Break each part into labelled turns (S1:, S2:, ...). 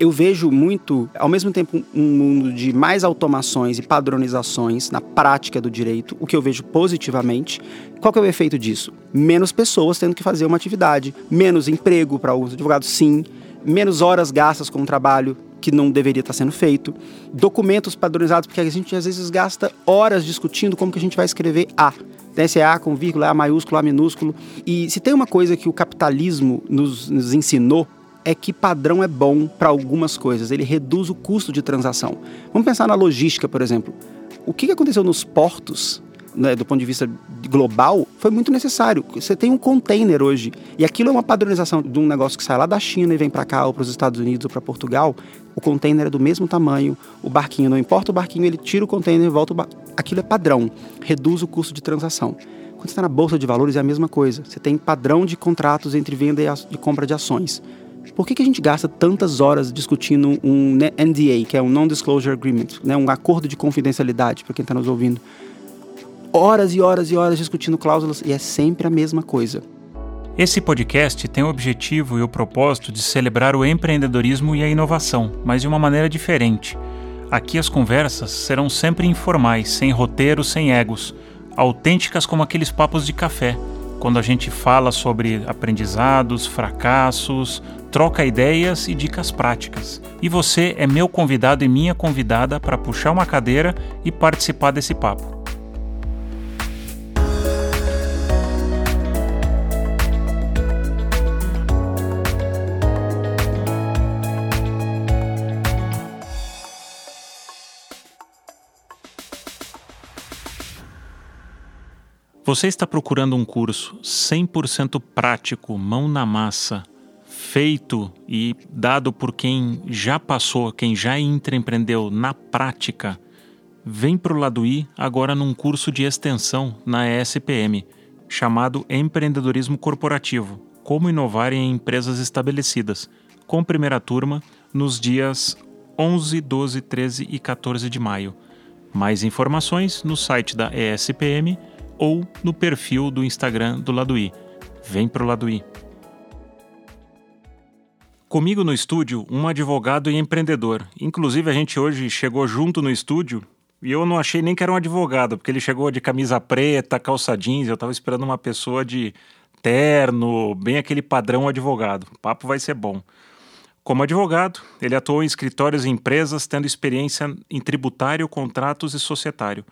S1: eu vejo muito, ao mesmo tempo, um mundo de mais automações e padronizações na prática do direito, o que eu vejo positivamente. Qual que é o efeito disso? Menos pessoas tendo que fazer uma atividade, menos emprego para os advogados, sim, menos horas gastas com o trabalho que não deveria estar sendo feito, documentos padronizados, porque a gente às vezes gasta horas discutindo como que a gente vai escrever A. Deve A com vírgula, A maiúsculo, A minúsculo. E se tem uma coisa que o capitalismo nos, nos ensinou é que padrão é bom para algumas coisas, ele reduz o custo de transação. Vamos pensar na logística, por exemplo. O que aconteceu nos portos, né, do ponto de vista global, foi muito necessário. Você tem um container hoje, e aquilo é uma padronização de um negócio que sai lá da China e vem para cá, ou para os Estados Unidos, ou para Portugal. O container é do mesmo tamanho, o barquinho, não importa o barquinho, ele tira o container e volta o. Aquilo é padrão, reduz o custo de transação. Quando você está na bolsa de valores é a mesma coisa. Você tem padrão de contratos entre venda e compra de ações. Por que, que a gente gasta tantas horas discutindo um NDA, que é um Non-Disclosure Agreement, né, um acordo de confidencialidade, para quem está nos ouvindo? Horas e horas e horas discutindo cláusulas e é sempre a mesma coisa.
S2: Esse podcast tem o objetivo e o propósito de celebrar o empreendedorismo e a inovação, mas de uma maneira diferente. Aqui as conversas serão sempre informais, sem roteiro, sem egos, autênticas como aqueles papos de café, quando a gente fala sobre aprendizados, fracassos, troca ideias e dicas práticas. E você é meu convidado e minha convidada para puxar uma cadeira e participar desse papo. Você está procurando um curso 100% prático, mão na massa, feito e dado por quem já passou, quem já intraempreendeu na prática? Vem para o Laduí agora num curso de extensão na ESPM, chamado Empreendedorismo Corporativo: Como inovar em empresas estabelecidas, com primeira turma nos dias 11, 12, 13 e 14 de maio. Mais informações no site da ESPM ou no perfil do Instagram do Laduí. Vem pro Laduí. Comigo no estúdio, um advogado e empreendedor. Inclusive, a gente hoje chegou junto no estúdio e eu não achei nem que era um advogado, porque ele chegou de camisa preta, calça jeans. Eu estava esperando uma pessoa de terno, bem aquele padrão advogado. O papo vai ser bom. Como advogado, ele atuou em escritórios e empresas, tendo experiência em tributário, contratos e societário.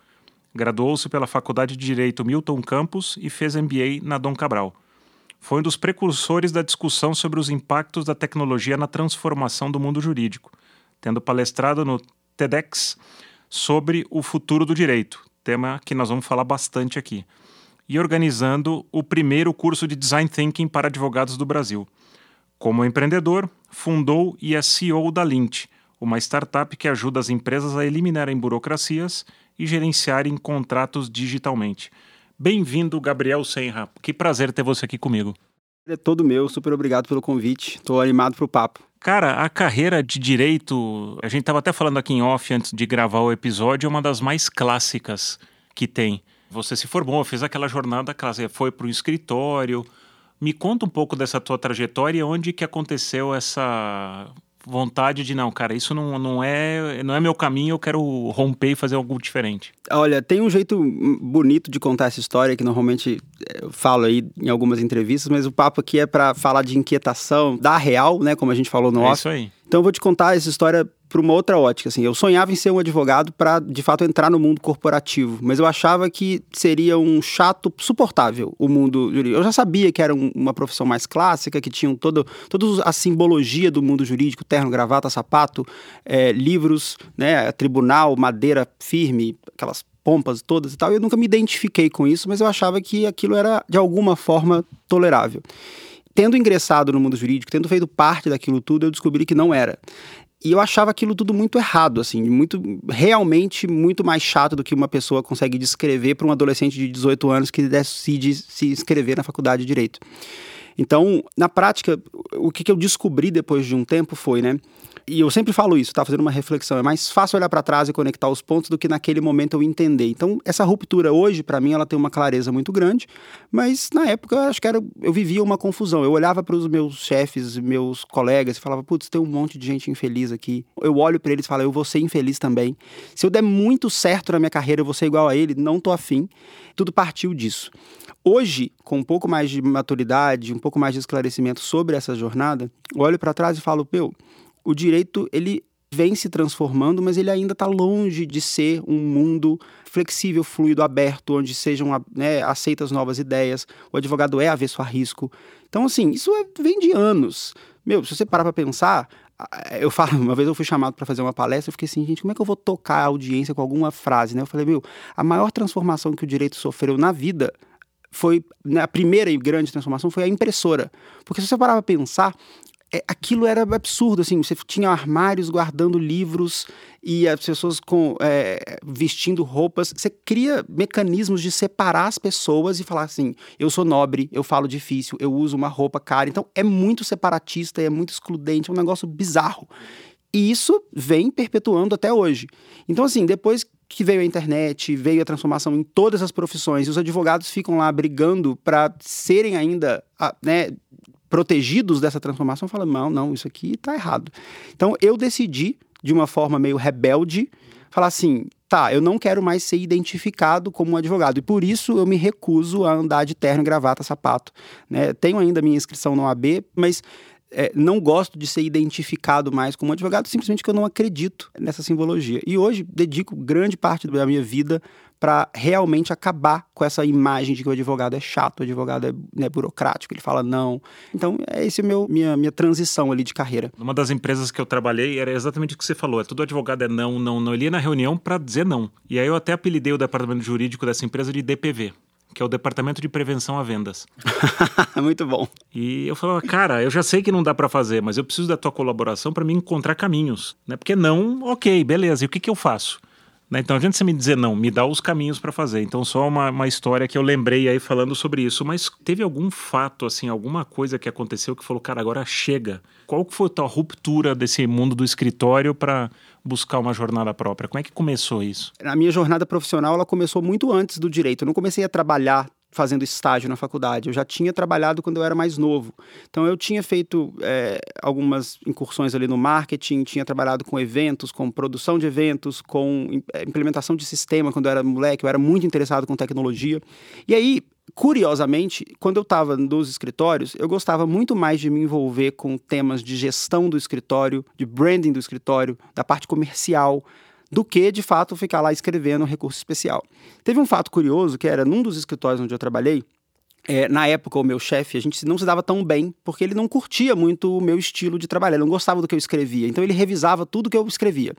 S2: Graduou-se pela Faculdade de Direito Milton Campos e fez MBA na Dom Cabral. Foi um dos precursores da discussão sobre os impactos da tecnologia na transformação do mundo jurídico, tendo palestrado no TEDx sobre o futuro do direito, tema que nós vamos falar bastante aqui, e organizando o primeiro curso de Design Thinking para advogados do Brasil. Como empreendedor, fundou e é CEO da Lint, uma startup que ajuda as empresas a eliminarem burocracias e gerenciarem contratos digitalmente. Bem-vindo, Gabriel Senra. Que prazer ter você aqui comigo.
S1: É todo meu, super obrigado pelo convite. Estou animado para o papo.
S2: Cara, a carreira de direito, a gente estava até falando aqui em off antes de gravar o episódio, é uma das mais clássicas que tem. Você se formou, fez aquela jornada clássica, foi para o escritório. Me conta um pouco dessa tua trajetória e onde que aconteceu essa vontade de não, cara, isso não, não é não é meu caminho, eu quero romper e fazer algo diferente?
S1: Olha, tem um jeito bonito de contar essa história que normalmente eh, eu falo aí em algumas entrevistas, mas o papo aqui é para falar de inquietação da real, né, como a gente falou no
S2: é
S1: off.
S2: Isso aí.
S1: Então eu vou te contar essa história para uma outra ótica. Assim, eu sonhava em ser um advogado para, de fato, entrar no mundo corporativo, mas eu achava que seria um chato suportável o mundo jurídico. Eu já sabia que era um, uma profissão mais clássica, que tinham todo, toda a simbologia do mundo jurídico, terno, gravata, sapato, é, livros, né, tribunal, madeira firme, aquelas pompas todas e tal. Eu nunca me identifiquei com isso, mas eu achava que aquilo era, de alguma forma, tolerável tendo ingressado no mundo jurídico, tendo feito parte daquilo tudo, eu descobri que não era. E eu achava aquilo tudo muito errado, assim, muito realmente muito mais chato do que uma pessoa consegue descrever para um adolescente de 18 anos que decide se inscrever na faculdade de direito. Então, na prática, o que, que eu descobri depois de um tempo foi, né? E eu sempre falo isso, tá fazendo uma reflexão. É mais fácil olhar para trás e conectar os pontos do que naquele momento eu entender. Então, essa ruptura hoje, para mim, ela tem uma clareza muito grande, mas na época eu acho que era, eu vivia uma confusão. Eu olhava para os meus chefes, meus colegas e falava: putz, tem um monte de gente infeliz aqui. Eu olho para eles e falo: eu vou ser infeliz também. Se eu der muito certo na minha carreira, eu vou ser igual a ele, não tô afim. Tudo partiu disso. Hoje, com um pouco mais de maturidade, um pouco mais de esclarecimento sobre essa jornada, eu olho para trás e falo: meu o direito ele vem se transformando, mas ele ainda está longe de ser um mundo flexível, fluido, aberto, onde sejam né, aceitas novas ideias. O advogado é avesso a risco. Então, assim, isso é, vem de anos. Meu, se você parar para pensar, eu falo, uma vez eu fui chamado para fazer uma palestra, eu fiquei assim, gente, como é que eu vou tocar a audiência com alguma frase, né? Eu falei, meu, a maior transformação que o direito sofreu na vida foi, né, a primeira e grande transformação foi a impressora. Porque se você parar para pensar, é, aquilo era absurdo, assim, você tinha armários guardando livros e as pessoas com é, vestindo roupas. Você cria mecanismos de separar as pessoas e falar assim: eu sou nobre, eu falo difícil, eu uso uma roupa cara. Então é muito separatista, é muito excludente, é um negócio bizarro. E isso vem perpetuando até hoje. Então, assim, depois que veio a internet, veio a transformação em todas as profissões, e os advogados ficam lá brigando para serem ainda, né, protegidos dessa transformação, falam, não, não, isso aqui está errado. Então eu decidi, de uma forma meio rebelde, falar assim, tá, eu não quero mais ser identificado como um advogado. E por isso eu me recuso a andar de terno, gravata, sapato. Né? Tenho ainda minha inscrição no AB, mas é, não gosto de ser identificado mais como advogado, simplesmente porque eu não acredito nessa simbologia. E hoje dedico grande parte da minha vida para realmente acabar com essa imagem de que o advogado é chato, o advogado é né, burocrático, ele fala não. Então, é esse meu minha, minha transição ali de carreira.
S2: Uma das empresas que eu trabalhei era exatamente o que você falou, é todo advogado é não, não, não. Ele ia na reunião para dizer não. E aí eu até apelidei o departamento jurídico dessa empresa de DPV que é o Departamento de Prevenção a Vendas.
S1: Muito bom.
S2: E eu falava, cara, eu já sei que não dá para fazer, mas eu preciso da tua colaboração para me encontrar caminhos, né? Porque não, ok, beleza. E o que, que eu faço? Né? Então, adianta você me dizer não, me dá os caminhos para fazer. Então, só uma, uma história que eu lembrei aí falando sobre isso. Mas teve algum fato, assim, alguma coisa que aconteceu que falou, cara, agora chega. Qual que foi a tua ruptura desse mundo do escritório para buscar uma jornada própria? Como é que começou isso?
S1: A minha jornada profissional ela começou muito antes do direito. Eu não comecei a trabalhar fazendo estágio na faculdade. Eu já tinha trabalhado quando eu era mais novo. Então eu tinha feito é, algumas incursões ali no marketing, tinha trabalhado com eventos, com produção de eventos, com é, implementação de sistema quando eu era moleque. Eu era muito interessado com tecnologia. E aí Curiosamente, quando eu estava nos escritórios, eu gostava muito mais de me envolver com temas de gestão do escritório, de branding do escritório, da parte comercial, do que, de fato, ficar lá escrevendo um recurso especial. Teve um fato curioso que era num dos escritórios onde eu trabalhei, é, na época, o meu chefe, a gente não se dava tão bem, porque ele não curtia muito o meu estilo de trabalhar, ele não gostava do que eu escrevia, então ele revisava tudo que eu escrevia.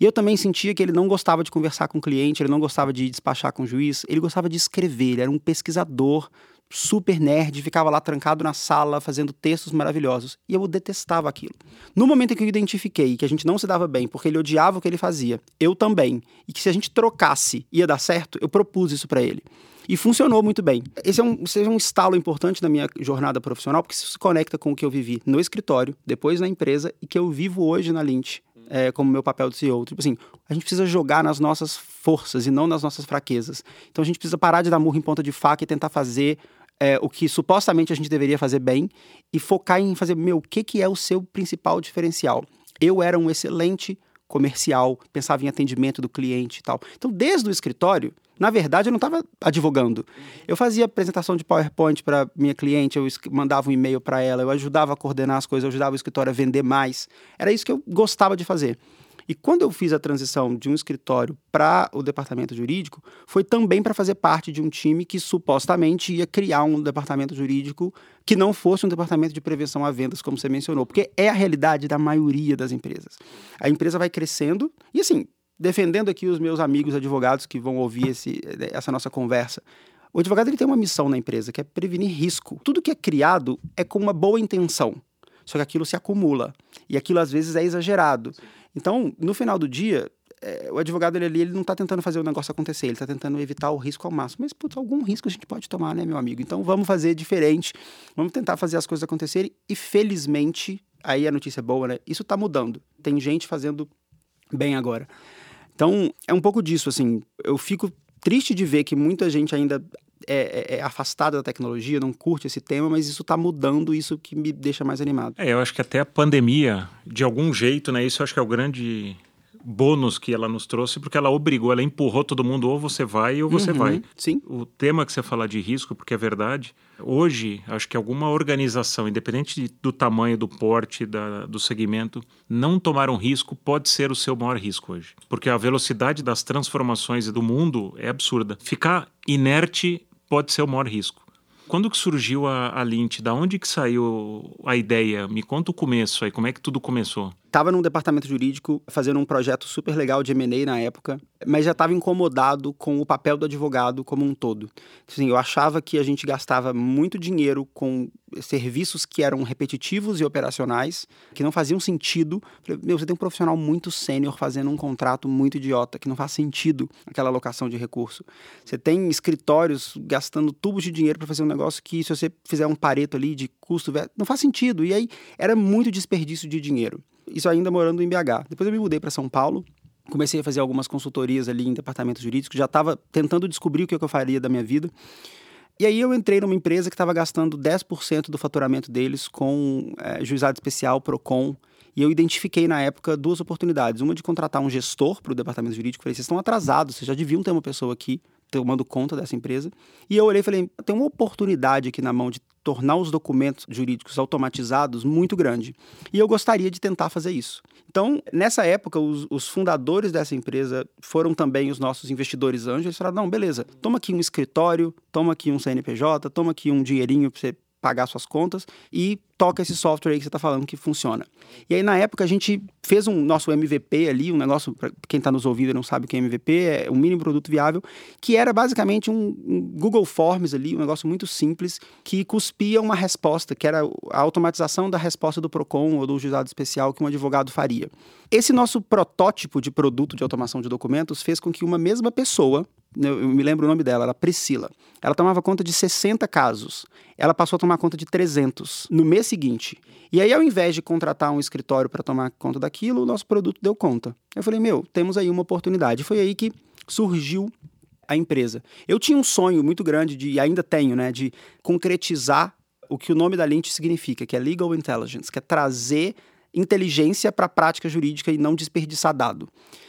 S1: E eu também sentia que ele não gostava de conversar com o cliente, ele não gostava de despachar com o juiz, ele gostava de escrever, ele era um pesquisador super nerd, ficava lá trancado na sala fazendo textos maravilhosos. E eu detestava aquilo. No momento em que eu identifiquei que a gente não se dava bem porque ele odiava o que ele fazia, eu também, e que se a gente trocasse ia dar certo, eu propus isso para ele. E funcionou muito bem. Esse é um, esse é um estalo importante na minha jornada profissional, porque isso se conecta com o que eu vivi no escritório, depois na empresa e que eu vivo hoje na Lynch. É, como meu papel de CEO. Tipo assim, a gente precisa jogar nas nossas forças e não nas nossas fraquezas. Então a gente precisa parar de dar murro em ponta de faca e tentar fazer é, o que supostamente a gente deveria fazer bem e focar em fazer, meu, o que, que é o seu principal diferencial? Eu era um excelente comercial, pensava em atendimento do cliente e tal. Então, desde o escritório, na verdade, eu não estava advogando. Eu fazia apresentação de PowerPoint para minha cliente, eu mandava um e-mail para ela, eu ajudava a coordenar as coisas, eu ajudava o escritório a vender mais. Era isso que eu gostava de fazer. E quando eu fiz a transição de um escritório para o departamento jurídico, foi também para fazer parte de um time que supostamente ia criar um departamento jurídico que não fosse um departamento de prevenção a vendas, como você mencionou, porque é a realidade da maioria das empresas. A empresa vai crescendo e assim, defendendo aqui os meus amigos advogados que vão ouvir esse, essa nossa conversa. O advogado ele tem uma missão na empresa, que é prevenir risco. Tudo que é criado é com uma boa intenção, só que aquilo se acumula. E aquilo às vezes é exagerado. Então, no final do dia, é, o advogado ele, ali ele não está tentando fazer o negócio acontecer, ele está tentando evitar o risco ao máximo. Mas, putz, algum risco a gente pode tomar, né, meu amigo? Então, vamos fazer diferente, vamos tentar fazer as coisas acontecerem e, felizmente, aí a notícia é boa, né? Isso está mudando. Tem gente fazendo bem agora. Então, é um pouco disso, assim. Eu fico triste de ver que muita gente ainda é, é, é afastada da tecnologia, não curte esse tema, mas isso está mudando, isso que me deixa mais animado.
S2: É, eu acho que até a pandemia, de algum jeito, né? Isso eu acho que é o grande bônus que ela nos trouxe, porque ela obrigou, ela empurrou todo mundo, ou você vai ou você uhum, vai.
S1: Sim.
S2: O tema que você fala de risco, porque é verdade, hoje, acho que alguma organização, independente do tamanho, do porte, da, do segmento, não tomar um risco pode ser o seu maior risco hoje. Porque a velocidade das transformações do mundo é absurda. Ficar inerte pode ser o maior risco. Quando que surgiu a, a Lint? Da onde que saiu a ideia? Me conta o começo aí, como é que tudo começou?
S1: Estava num departamento jurídico fazendo um projeto super legal de M&A na época, mas já estava incomodado com o papel do advogado como um todo. Assim, eu achava que a gente gastava muito dinheiro com serviços que eram repetitivos e operacionais, que não faziam sentido. Falei, meu, você tem um profissional muito sênior fazendo um contrato muito idiota, que não faz sentido aquela alocação de recurso. Você tem escritórios gastando tubos de dinheiro para fazer um negócio que, se você fizer um pareto ali de custo, não faz sentido. E aí era muito desperdício de dinheiro. Isso ainda morando em BH. Depois eu me mudei para São Paulo, comecei a fazer algumas consultorias ali em departamentos jurídicos, já estava tentando descobrir o que eu faria da minha vida. E aí eu entrei numa empresa que estava gastando 10% do faturamento deles com é, juizado especial, PROCON, e eu identifiquei na época duas oportunidades. Uma de contratar um gestor para o departamento jurídico. Falei, vocês estão atrasados, vocês já deviam ter uma pessoa aqui tomando conta dessa empresa. E eu olhei e falei, tem uma oportunidade aqui na mão de tornar os documentos jurídicos automatizados muito grande. E eu gostaria de tentar fazer isso. Então, nessa época, os, os fundadores dessa empresa foram também os nossos investidores anjos. Eles falaram: não, beleza, toma aqui um escritório, toma aqui um CNPJ, toma aqui um dinheirinho para você pagar suas contas e toca esse software aí que você está falando que funciona. E aí, na época, a gente fez um nosso MVP ali, um negócio, para quem está nos ouvindo e não sabe o que é MVP, é um mini produto viável, que era basicamente um, um, Google Forms ali, um negócio muito simples, que cuspia uma resposta, que era a automatização da resposta do PROCON ou do juizado especial que um advogado faria. Esse nosso protótipo de produto de automação de documentos fez com que uma mesma pessoa, eu me lembro o nome dela, era Priscila, ela tomava conta de 60 casos. Ela passou a tomar conta de 300 no mês seguinte. E aí, ao invés de contratar um escritório para tomar conta daquilo, o nosso produto deu conta. Eu falei, meu, temos aí uma oportunidade. Foi aí que surgiu a empresa. Eu tinha um sonho muito grande de, e ainda tenho, né, de concretizar o que o nome da lente significa, que é Legal Intelligence, que é trazer inteligência para a prática jurídica e não desperdiçar dado.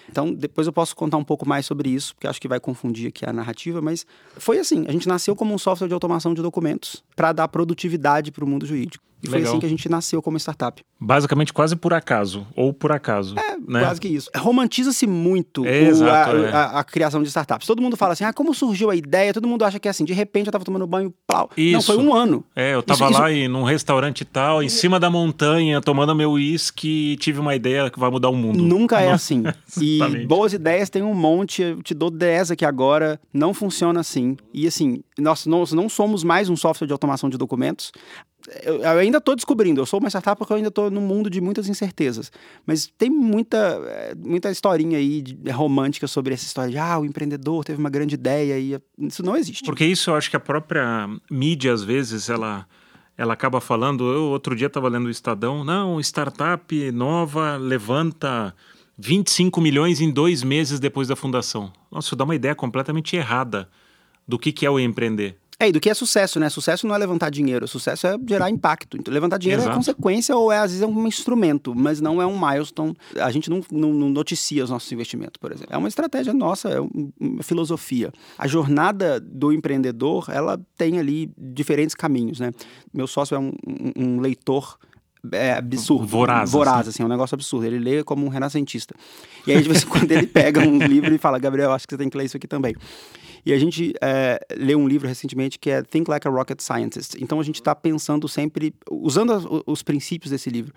S1: Então, depois eu posso contar um pouco mais sobre isso, porque acho que vai confundir aqui a narrativa, mas foi assim: a gente nasceu como um software de automação de documentos para dar produtividade para o mundo jurídico. E Legal. foi assim que a gente nasceu como startup.
S2: Basicamente, quase por acaso, ou por acaso.
S1: É, né? quase que isso. Romantiza-se muito é, o, exato, a, é. a, a, criação de startups. Todo mundo fala assim, ah, como surgiu a ideia? Todo mundo acha que é assim, de repente eu estava tomando banho, plau. Isso. Não, foi um ano.
S2: É, eu estava lá isso... num restaurante tal, em cima da montanha, tomando meu uísque e tive uma ideia que vai mudar o mundo.
S1: Nunca é assim. e boas ideias tem um monte, eu te dou 10 aqui agora, não funciona assim. E assim, nós, nós não somos mais um software de automação de documentos eu, ainda estou descobrindo, eu sou uma startup porque eu ainda estou num mundo de muitas incertezas. Mas tem muita, eh, muita historinha aí de, romântica sobre essa história de ah, o empreendedor teve uma grande ideia e isso não existe.
S2: Porque isso eu acho que a própria mídia, às vezes, ela ela acaba falando. Eu outro dia estava lendo o Estadão, não, startup nova levanta 25 milhões em dois meses depois da fundação. Nossa, isso dá uma ideia completamente errada do que, que é o empreender.
S1: É, e do que é sucesso, né? Sucesso não é levantar dinheiro, sucesso é gerar impacto. Então, levantar dinheiro é Exato. é consequência ou é, às vezes, é um instrumento, mas não é um milestone. A gente não, não, não noticia os nossos investimentos, por exemplo. É uma estratégia nossa, é uma filosofia. A jornada do empreendedor, ela tem ali diferentes caminhos, né? Meu sócio é um, um, um leitor é absurdo.
S2: Voraz.
S1: Voraz, assim. assim, é um negócio absurdo. Ele lê como um renascentista. E aí, de vez em quando, ele pega um livro e fala, Gabriel, acho que você tem que ler isso aqui também. E a gente é, leu um livro recentemente que é Think Like a Rocket Scientist. Então a gente está pensando sempre, usando os princípios desse livro.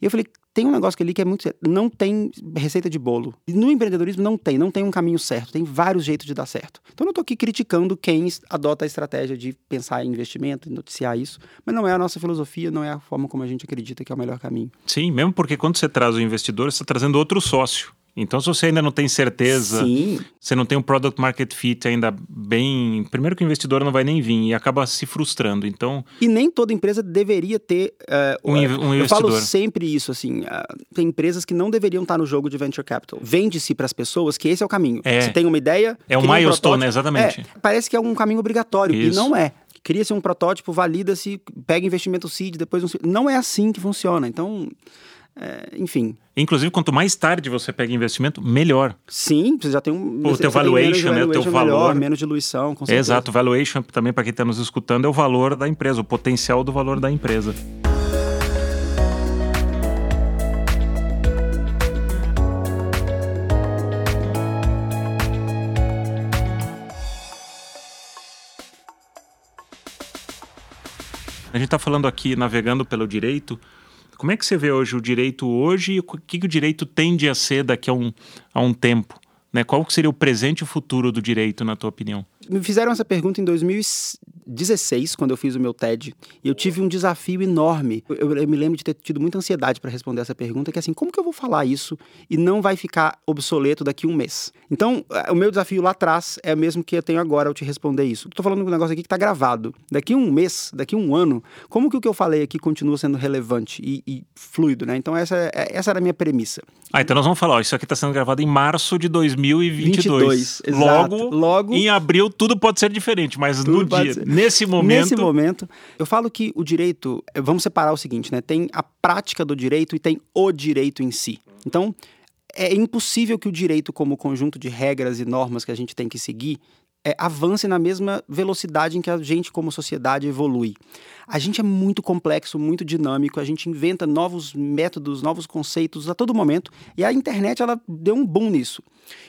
S1: E eu falei, tem um negócio ali que é muito. Não tem receita de bolo. No empreendedorismo não tem, não tem um caminho certo, tem vários jeitos de dar certo. Então eu não estou aqui criticando quem adota a estratégia de pensar em investimento, noticiar isso, mas não é a nossa filosofia, não é a forma como a gente acredita que é o melhor caminho.
S2: Sim, mesmo porque quando você traz o investidor, você está trazendo outro sócio Então, se você ainda não tem certeza,
S1: Sim.
S2: você não tem um product market fit ainda bem. Primeiro que o investidor não vai nem vir e acaba se frustrando. Então,
S1: E nem toda empresa deveria ter. eh,
S2: Um um
S1: eu falo
S2: investidor.
S1: sempre isso, assim. ah, tem empresas que não deveriam estar no jogo de venture capital. Vende-se para as pessoas que esse é o caminho.
S2: É.
S1: Você tem uma ideia.
S2: É um milestone,
S1: protótipo.
S2: exatamente.
S1: É, parece que é um caminho obrigatório.
S2: Isso.
S1: E não é. Cria-se um protótipo, valida-se, pega investimento seed, depois um. Não é assim que funciona. Então, é, enfim.
S2: inclusive, quanto mais tarde você pega investimento, melhor.
S1: Sim, você já tem um.
S2: O teu valuation, né, o teu
S1: melhor,
S2: valor.
S1: menos diluição, com certeza.
S2: Exato, valuation também para quem está nos escutando é o valor da empresa, o potencial do valor da empresa. A gente está falando aqui, navegando pelo direito. Como é que você vê hoje o direito hoje e o que, que o direito tende a ser daqui a um, a um tempo? Né? Qual seria o presente e o futuro do direito, na tua opinião?
S1: Me fizeram essa pergunta em 2016, quando eu fiz o meu TED, e eu tive um desafio enorme. Eu, eu me lembro de ter tido muita ansiedade para responder essa pergunta, que é assim, como que eu vou falar isso e não vai ficar obsoleto daqui a um mês? Então, o meu desafio lá atrás é o mesmo que eu tenho agora ao te responder isso. Estou falando um negócio aqui que está gravado. Daqui a um mês, daqui a um ano, como que o que eu falei aqui continua sendo relevante e, e fluido, né? Então, essa, é- essa era a minha premissa.
S2: Ah, então nós vamos falar, ó, isso aqui está sendo gravado em março de 2022.
S1: 22, exato.
S2: Logo,
S1: Logo-
S2: em abril tudo pode ser diferente, mas
S1: Tudo
S2: no dia,
S1: ser.
S2: nesse momento,
S1: Nesse momento, eu falo que o direito, eh, vamos separar o seguinte, né? Tem a prática do direito e tem o direito em si. Então, é impossível que o direito, como conjunto de regras e normas que a gente tem que seguir, eh, avance na mesma velocidade em que a gente, como sociedade, evolui. A gente é muito complexo, muito dinâmico, a gente inventa novos métodos, novos conceitos a todo momento, e a internet ela deu um boom nisso.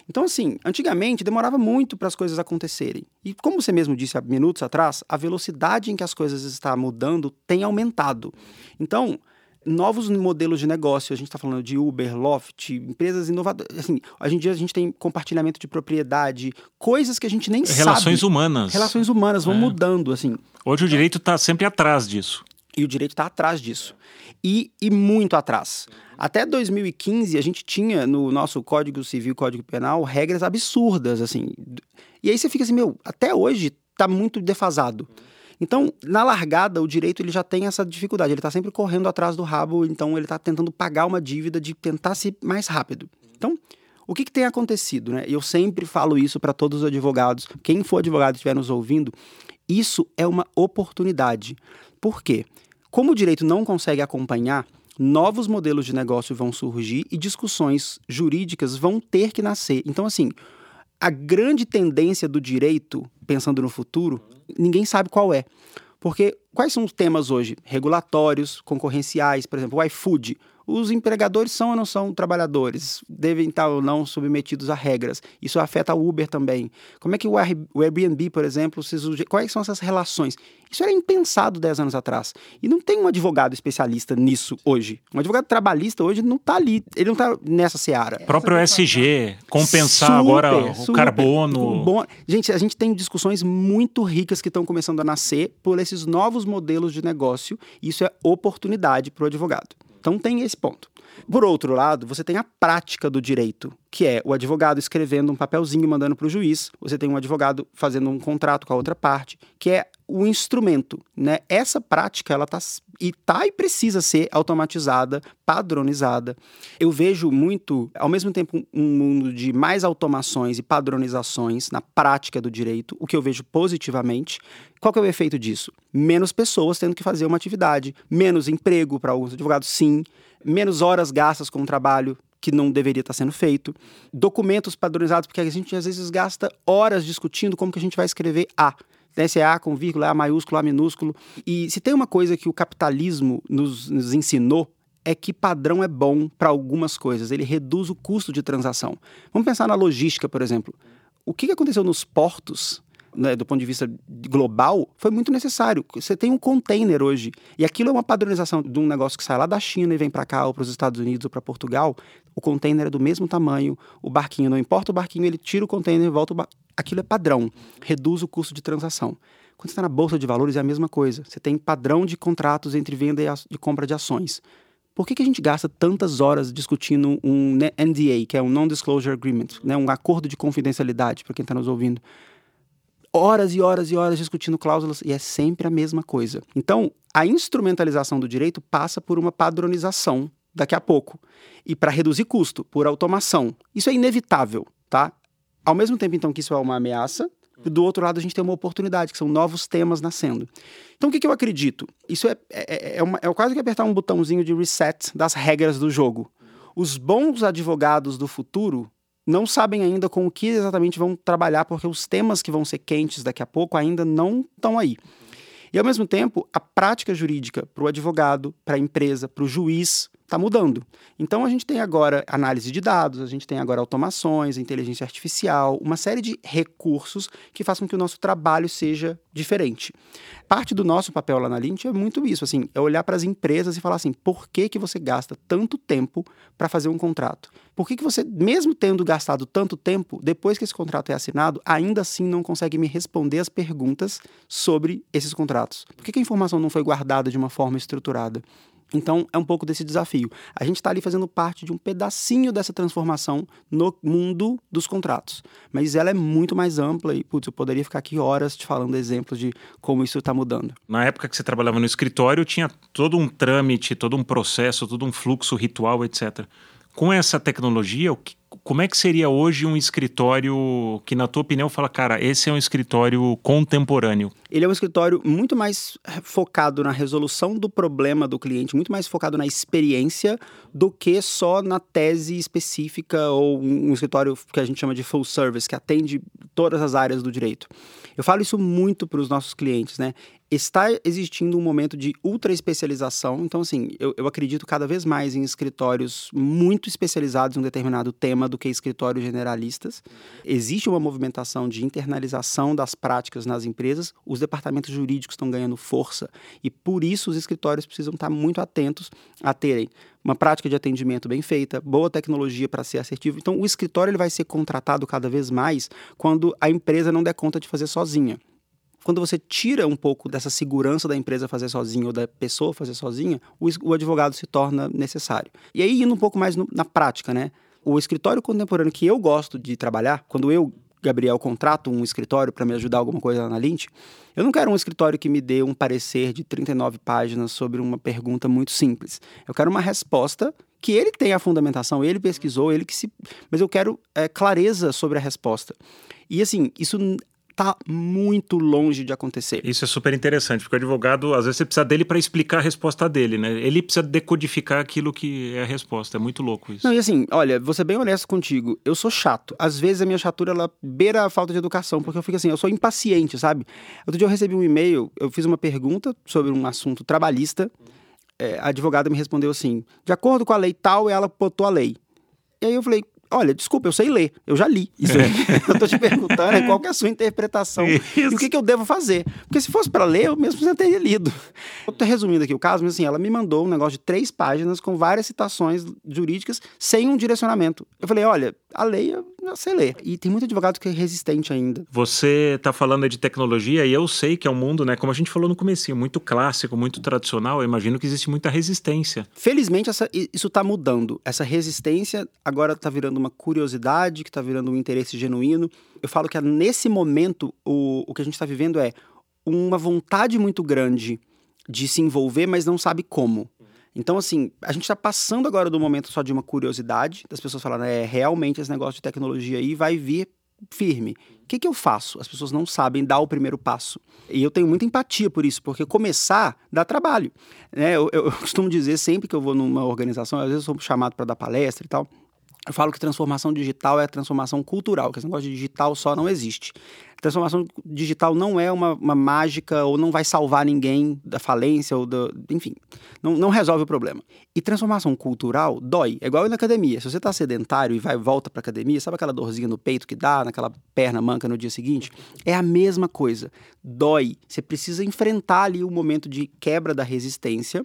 S1: Então, assim, antigamente demorava muito para as coisas acontecerem. E como você mesmo disse há minutos atrás, a velocidade em que as coisas estão mudando tem aumentado. Então, novos modelos de negócio, a gente está falando de Uber, Loft, empresas inovadoras. Assim, hoje em dia a gente tem compartilhamento de propriedade, coisas que a gente nem
S2: relações
S1: sabe.
S2: humanas.
S1: Relações humanas vão
S2: É.
S1: mudando, assim.
S2: Hoje o direito está sempre atrás disso.
S1: E o direito está atrás disso. E, e muito atrás. Até 2015, a gente tinha no nosso Código Civil, Código Penal, regras absurdas, assim. E aí você fica assim, meu, até hoje está muito defasado. Então, na largada, o direito ele já tem essa dificuldade. Ele está sempre correndo atrás do rabo, então ele está tentando pagar uma dívida de tentar ser mais rápido. Então, o que, que tem acontecido? Né? Eu sempre falo isso para todos os advogados. Quem for advogado e estiver nos ouvindo, isso é uma oportunidade. Por quê? Como o direito não consegue acompanhar, novos modelos de negócio vão surgir e discussões jurídicas vão ter que nascer. Então, assim, a grande tendência do direito, pensando no futuro, ninguém sabe qual é. Porque quais são os temas hoje? Regulatórios, concorrenciais, por exemplo, o iFood. Os empregadores são ou não são trabalhadores? Devem estar ou não submetidos a regras. Isso afeta o Uber também. Como é que o Air- o Airbnb, por exemplo, se suje- quais são essas relações? Isso era impensado 10 anos atrás. E não tem um advogado especialista nisso hoje. Um advogado trabalhista hoje não está ali, ele não está nessa seara.
S2: Próprio ESG, compensar
S1: Super,
S2: agora o
S1: super.
S2: carbono.
S1: Bom- Gente, a gente tem discussões muito ricas que estão começando a nascer por esses novos modelos de negócio. E isso é oportunidade para o advogado. Então tem esse ponto. Por outro lado, você tem a prática do direito, que é o advogado escrevendo um papelzinho mandando para o juiz. Você tem um advogado fazendo um contrato com a outra parte, que é o instrumento, né? Essa prática ela tá e tá e precisa ser automatizada, padronizada. Eu vejo muito, ao mesmo tempo, um mundo de mais automações e padronizações na prática do direito, o que eu vejo positivamente. Qual que é o efeito disso? Menos pessoas tendo que fazer uma atividade, menos emprego para alguns advogados, sim, menos horas gastas com o trabalho que não deveria estar sendo feito, documentos padronizados, porque a gente às vezes gasta horas discutindo como que a gente vai escrever A. Né, é A com vírgula, A maiúsculo, A minúsculo. E se tem uma coisa que o capitalismo nos, nos ensinou, é que padrão é bom para algumas coisas. Ele reduz o custo de transação. Vamos pensar na logística, por exemplo. O que que aconteceu nos portos né, do ponto de vista global, foi muito necessário. Você tem um container hoje, e aquilo é uma padronização de um negócio que sai lá da China e vem para cá, ou para os Estados Unidos, ou para Portugal. O container é do mesmo tamanho, o barquinho, não importa o barquinho, ele tira o container e volta o. Aquilo é padrão, reduz o custo de transação. Quando você está na bolsa de valores, é a mesma coisa. Você tem padrão de contratos entre venda e de compra de ações Por que, que a gente gasta tantas horas discutindo um NDA, que é um Non-Disclosure Agreement, né, um acordo de confidencialidade, para quem está nos ouvindo? Horas e horas e horas discutindo cláusulas e é sempre a mesma coisa. Então, a instrumentalização do direito passa por uma padronização daqui a pouco. E para reduzir custo, por automação. Isso é inevitável, tá? Ao mesmo tempo, então, que isso é uma ameaça, do outro lado a gente tem uma oportunidade, que são novos temas nascendo. Então o que, que eu acredito? Isso é, é, é, é, uma, é quase que apertar um botãozinho de reset das regras do jogo. Os bons advogados do futuro não sabem ainda com o que exatamente vão trabalhar, porque os temas que vão ser quentes daqui a pouco ainda não estão aí. E ao mesmo tempo, a prática jurídica para o advogado, para a empresa, para o juiz, está mudando. Então a gente tem agora análise de dados, a gente tem agora automações, inteligência artificial, uma série de recursos que façam que o nosso trabalho seja diferente. Parte do nosso papel lá na Lint é muito isso, assim, é olhar para as empresas e falar assim, por que, que você gasta tanto tempo para fazer um contrato? Por que, que você, mesmo tendo gastado tanto tempo, depois que esse contrato é assinado, ainda assim não consegue me responder as perguntas sobre esses contratos? Por que, que a informação não foi guardada de uma forma estruturada? Então, é um pouco desse desafio. A gente está ali fazendo parte de um pedacinho dessa transformação no mundo dos contratos. Mas ela é muito mais ampla e, putz, eu poderia ficar aqui horas te falando exemplos de como isso está mudando.
S2: Na época que você trabalhava no escritório, tinha todo um trâmite, todo um processo, todo um fluxo ritual, etc. Com essa tecnologia, o que, como é que seria hoje um escritório que, na tua opinião, fala, cara, esse é um escritório contemporâneo?
S1: Ele é um escritório muito mais focado na resolução do problema do cliente, muito mais focado na experiência do que só na tese específica ou um escritório que a gente chama de full service, que atende todas as áreas do direito. Eu falo isso muito para os nossos clientes, né? Está existindo um momento de ultra especialização. Então, assim, eu, eu, acredito cada vez mais em escritórios muito especializados em um determinado tema do que escritórios generalistas. Existe uma movimentação de internalização das práticas nas empresas. Os departamentos jurídicos estão ganhando força e, por isso, os escritórios precisam estar muito atentos a terem uma prática de atendimento bem feita, boa tecnologia para ser assertivo. Então, o escritório ele vai ser contratado cada vez mais quando a empresa não der conta de fazer sozinha quando você tira um pouco dessa segurança da empresa fazer sozinha ou da pessoa fazer sozinha, o, o advogado se torna necessário. E aí, indo um pouco mais no, na prática, né? O escritório contemporâneo que eu gosto de trabalhar, quando eu, Gabriel, contrato um escritório para me ajudar alguma coisa na Lint, eu não quero um escritório que me dê um parecer de 39 páginas sobre uma pergunta muito simples. Eu quero uma resposta que ele tem a fundamentação, ele pesquisou, ele que se. Mas eu quero é, clareza sobre a resposta. E assim, isso está muito longe de acontecer.
S2: Isso é super interessante, porque o advogado, às vezes, você precisa dele para explicar a resposta dele, né? Ele precisa decodificar aquilo que é a resposta. É muito louco isso.
S1: Não, e assim, olha, vou ser bem honesto contigo. Eu sou chato. Às vezes a minha chatura, ela beira a falta de educação, porque eu fico assim, eu sou impaciente, sabe? Outro dia eu recebi um e-mail, eu fiz uma pergunta sobre um assunto trabalhista. É, a advogada me respondeu assim: de acordo com a lei tal, ela botou a lei. E aí eu falei, Olha, desculpa, eu sei ler, eu já li. Isso aí. eu tô te perguntando é qual é a sua interpretação Isso. e o que, que eu devo fazer. Porque se fosse para ler, eu mesmo já teria lido. Eu tô resumindo aqui o caso, mas assim, ela me mandou um negócio de três páginas com várias citações jurídicas sem um direcionamento. Eu falei, olha, a lei eu já sei ler. E tem muito advogado que é resistente ainda.
S2: Você tá falando de tecnologia e eu sei que é um mundo, né, como a gente falou no começo, muito clássico, muito tradicional. Eu imagino que existe muita resistência.
S1: Felizmente essa, isso tá mudando. Essa resistência agora tá virando virando uma curiosidade, que está virando um interesse genuíno. Eu falo que nesse momento o, o que a gente está vivendo é uma vontade muito grande de se envolver, mas não sabe como. Então, assim, a gente está passando agora do momento só de uma curiosidade, das pessoas falando, é, realmente esse negócio de tecnologia aí vai vir firme. O que, que eu faço? As pessoas não sabem dar o primeiro passo. E eu tenho muita empatia por isso, porque começar dá trabalho. Né? Eu, eu, eu costumo dizer sempre que eu vou numa organização, às vezes eu sou chamado para dar palestra e tal. Eu falo que transformação digital é transformação cultural, que esse negócio de digital só não existe. Transformação digital não é uma, uma mágica ou não vai salvar ninguém da falência ou do. Enfim, não, não resolve o problema. E transformação cultural dói. É igual na academia. Se você está sedentário e vai volta para academia, sabe aquela dorzinha no peito que dá, naquela perna manca no dia seguinte? É a mesma coisa. Dói. Você precisa enfrentar ali o momento de quebra da resistência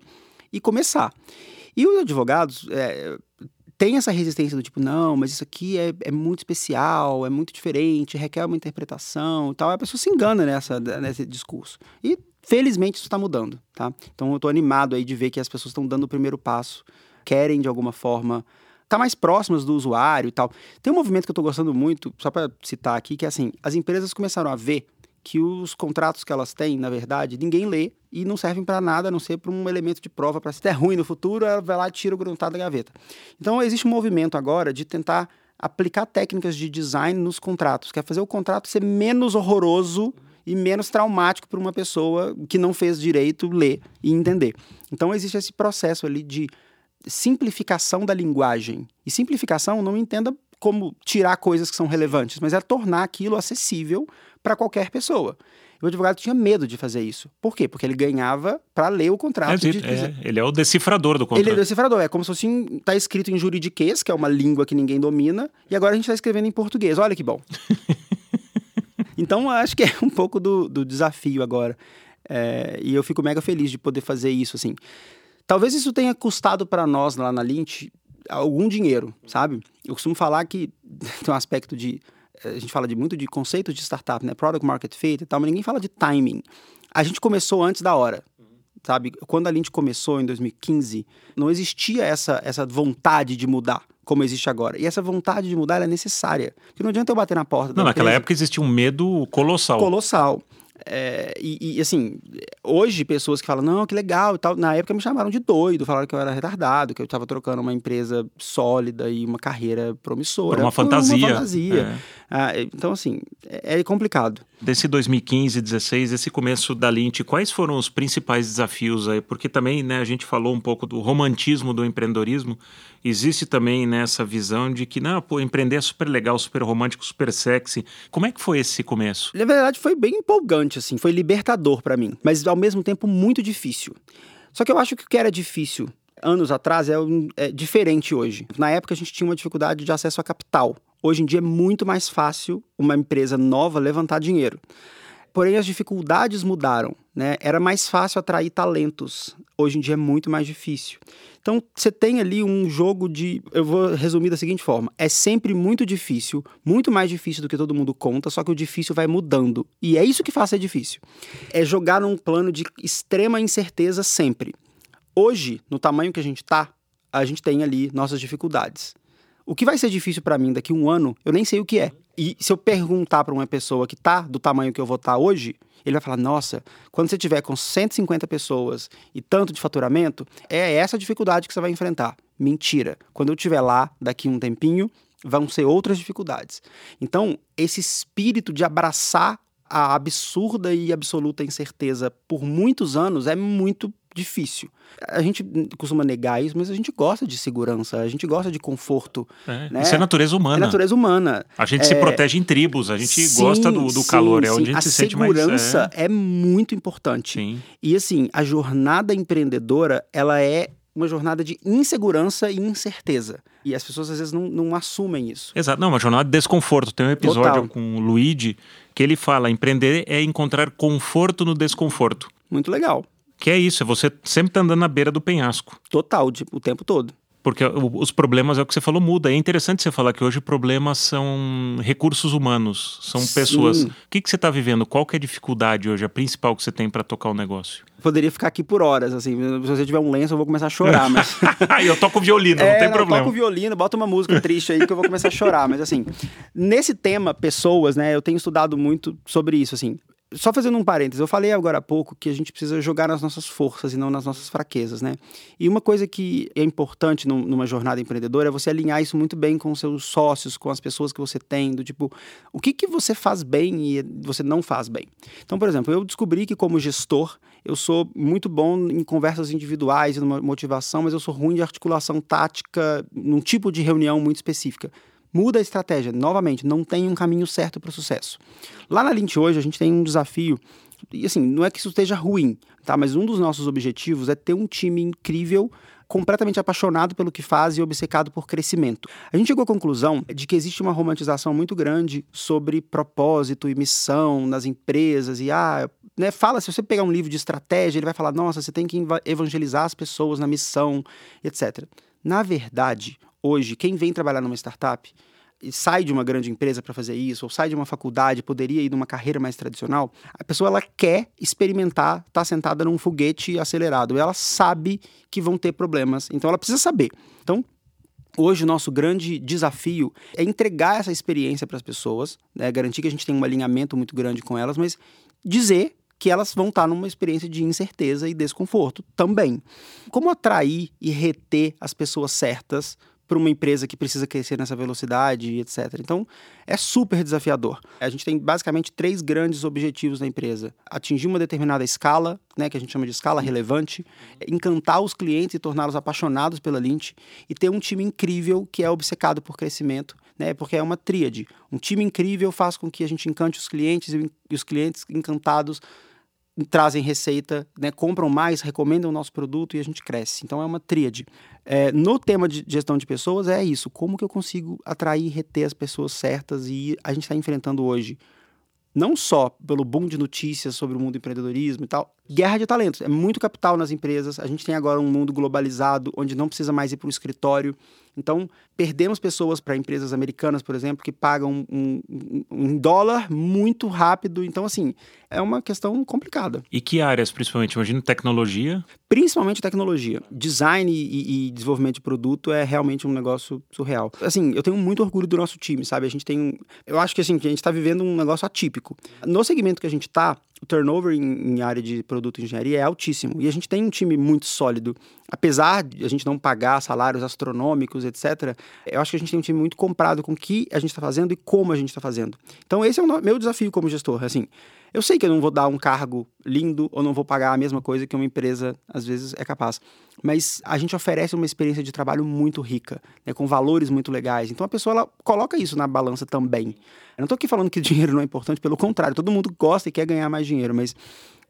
S1: e começar. E os advogados. É, tem essa resistência do tipo, não, mas isso aqui é, é muito especial, é muito diferente, requer uma interpretação e tal. A pessoa se engana nessa, nesse discurso. E felizmente isso está mudando, tá? Então eu estou animado aí de ver que as pessoas estão dando o primeiro passo, querem de alguma forma estar tá mais próximas do usuário e tal. Tem um movimento que eu estou gostando muito, só para citar aqui, que é assim, as empresas começaram a ver que os contratos que elas têm, na verdade, ninguém lê e não servem para nada, a não ser para um elemento de prova para se der ruim no futuro, ela vai lá e tira o gruntar da gaveta. Então existe um movimento agora de tentar aplicar técnicas de design nos contratos, quer é fazer o contrato ser menos horroroso e menos traumático para uma pessoa que não fez direito ler e entender. Então existe esse processo ali de simplificação da linguagem. E simplificação não entenda como tirar coisas que são relevantes, mas é tornar aquilo acessível para qualquer pessoa. O advogado tinha medo de fazer isso. Por quê? Porque ele ganhava para ler o contrato.
S2: É,
S1: de,
S2: é, ele é o decifrador do contrato.
S1: Ele é o decifrador. É como se fosse está escrito em juridiquês, que é uma língua que ninguém domina, e agora a gente está escrevendo em português. Olha que bom. então, acho que é um pouco do, do desafio agora. É, e eu fico mega feliz de poder fazer isso, assim. Talvez isso tenha custado para nós lá na Lynch algum dinheiro, sabe? Eu costumo falar que tem um aspecto de a gente fala de muito de conceitos de startup, né? Product market fit e tal, mas ninguém fala de timing. A gente começou antes da hora. Sabe, quando a gente começou em 2015, não existia essa, essa vontade de mudar como existe agora. E essa vontade de mudar é necessária. Porque não adianta eu bater na porta.
S2: Não, naquela época existia um medo colossal.
S1: Colossal. É, e, e, assim, hoje pessoas que falam, não, que legal e tal, na época me chamaram de doido, falaram que eu era retardado, que eu estava trocando uma empresa sólida e uma carreira promissora.
S2: Por uma fantasia. Uma
S1: fantasia. É. Ah, então, assim, é, é complicado.
S2: Desse 2015, 16, esse começo da Lint, quais foram os principais desafios aí? Porque também, né, a gente falou um pouco do romantismo do empreendedorismo, existe também nessa visão de que, não, pô, empreender é super legal, super romântico, super sexy. Como é que foi esse começo?
S1: Na verdade, foi bem empolgante, assim, foi libertador para mim, mas ao mesmo tempo muito difícil. Só que eu acho que o que era difícil anos atrás é, é diferente hoje. Na época a gente tinha uma dificuldade de acesso a capital. Hoje em dia é muito mais fácil uma empresa nova levantar dinheiro. Porém, as dificuldades mudaram, né? Era mais fácil atrair talentos. Hoje em dia é muito mais difícil. Então, você tem ali um jogo de. Eu vou resumir da seguinte forma: é sempre muito difícil, muito mais difícil do que todo mundo conta, só que o difícil vai mudando. E é isso que faz ser difícil. É jogar num plano de extrema incerteza sempre. Hoje, no tamanho que a gente está, a gente tem ali nossas dificuldades. O que vai ser difícil para mim daqui a um ano, eu nem sei o que é. E se eu perguntar para uma pessoa que tá do tamanho que eu vou estar tá hoje, ele vai falar: nossa, quando você tiver com 150 pessoas e tanto de faturamento, é essa dificuldade que você vai enfrentar. Mentira. Quando eu estiver lá, daqui um tempinho, vão ser outras dificuldades. Então, esse espírito de abraçar a absurda e absoluta incerteza por muitos anos é muito difícil. A gente costuma negar isso, mas a gente gosta de segurança, a gente gosta de conforto.
S2: É,
S1: né?
S2: Isso é natureza humana.
S1: É natureza humana.
S2: A gente é... se protege em tribos, a gente sim, gosta do, do calor, sim, é onde a gente a se sente mais...
S1: A segurança é... é muito importante.
S2: Sim.
S1: E assim, a jornada empreendedora, ela é uma jornada de insegurança e incerteza. E as pessoas às vezes não, não assumem isso.
S2: Exato, não, uma jornada de desconforto. Tem um episódio Total. com o Luigi que ele fala: empreender é encontrar conforto no desconforto.
S1: Muito legal.
S2: Que é isso, é você sempre tá andando na beira do penhasco.
S1: Total, o tempo todo.
S2: Porque os problemas, é o que você falou, muda. É interessante você falar que hoje problemas são recursos humanos, são Sim. pessoas. O que, que você está vivendo? Qual que é a dificuldade hoje, a principal que você tem para tocar o negócio?
S1: Poderia ficar aqui por horas, assim. Se você tiver um lenço, eu vou começar a chorar, mas...
S2: eu toco violino, é, não tem não, problema.
S1: Eu toco violino, bota uma música triste aí que eu vou começar a chorar. Mas assim, nesse tema, pessoas, né, eu tenho estudado muito sobre isso, assim só fazendo um parênteses, eu falei agora há pouco que a gente precisa jogar nas nossas forças e não nas nossas fraquezas, né? E uma coisa que é importante numa jornada empreendedora é você alinhar isso muito bem com seus sócios, com as pessoas que você tem, do tipo, o que, que você faz bem e você não faz bem. Então, por exemplo, eu descobri que como gestor, eu sou muito bom em conversas individuais e numa motivação, mas eu sou ruim de articulação tática num tipo de reunião muito específica muda a estratégia. Novamente, não tem um caminho certo para o sucesso. Lá na Lint hoje, a gente tem um desafio, e assim, não é que isso esteja ruim, tá? Mas um dos nossos objetivos é ter um time incrível completamente apaixonado pelo que faz e obcecado por crescimento. A gente chegou à conclusão de que existe uma romantização muito grande sobre propósito e missão nas empresas e ah, né, fala, se você pegar um livro de estratégia, ele vai falar: "Nossa, você tem que evangelizar as pessoas na missão", etc. Na verdade, hoje, quem vem trabalhar numa startup sai de uma grande empresa para fazer isso, ou sai de uma faculdade, poderia ir numa carreira mais tradicional, a pessoa ela quer experimentar estar tá sentada num foguete acelerado. Ela sabe que vão ter problemas, então ela precisa saber. Então, Hoje, o nosso grande desafio é entregar essa experiência para as pessoas, né? garantir que a gente tem um alinhamento muito grande com elas, mas dizer que elas vão estar numa experiência de incerteza e desconforto também. Como atrair e reter as pessoas certas para uma empresa que precisa crescer nessa velocidade, etc. Então, é super desafiador. A gente tem basicamente três grandes objetivos na empresa: atingir uma determinada escala, né, que a gente chama de escala relevante, encantar os clientes e torná-los apaixonados pela Lint e ter um time incrível que é obcecado por crescimento, né, porque é uma tríade. Um time incrível faz com que a gente encante os clientes e os clientes encantados trazem receita, né, compram mais, recomendam o nosso produto e a gente cresce. Então é uma tríade. É, no tema de gestão de pessoas é isso. Como que eu consigo atrair e reter as pessoas certas e a gente está enfrentando hoje não só pelo boom de notícias sobre o mundo do empreendedorismo e tal, guerra de talentos. É muito capital nas empresas. A gente tem agora um mundo globalizado, onde não precisa mais ir para o escritório. Então, perdemos pessoas para empresas americanas, por exemplo, que pagam um, um, um, dólar muito rápido. Então, assim, é uma questão complicada.
S2: E que áreas, principalmente? Imagino tecnologia?
S1: Principalmente tecnologia. Design e, e desenvolvimento de produto é realmente um negócio surreal. Assim, eu tenho muito orgulho do nosso time, sabe? A gente tem. Eu acho que assim, que a gente está vivendo um negócio atípico. No segmento que a gente está, o turnover em, em, área de produto e engenharia é altíssimo. E a gente tem um time muito sólido. Apesar de a gente não pagar salários astronômicos, etc., eu acho que a gente tem um time muito comprado com o que a gente está fazendo e como a gente está fazendo. Então, esse é o meu desafio como gestor. Assim, eu sei que eu não vou dar um cargo lindo ou não vou pagar a mesma coisa que uma empresa às vezes é capaz, mas a gente oferece uma experiência de trabalho muito rica, né, com valores muito legais. Então a pessoa ela coloca isso na balança também. Eu não estou aqui falando que dinheiro não é importante, pelo contrário, todo mundo gosta e quer ganhar mais dinheiro, mas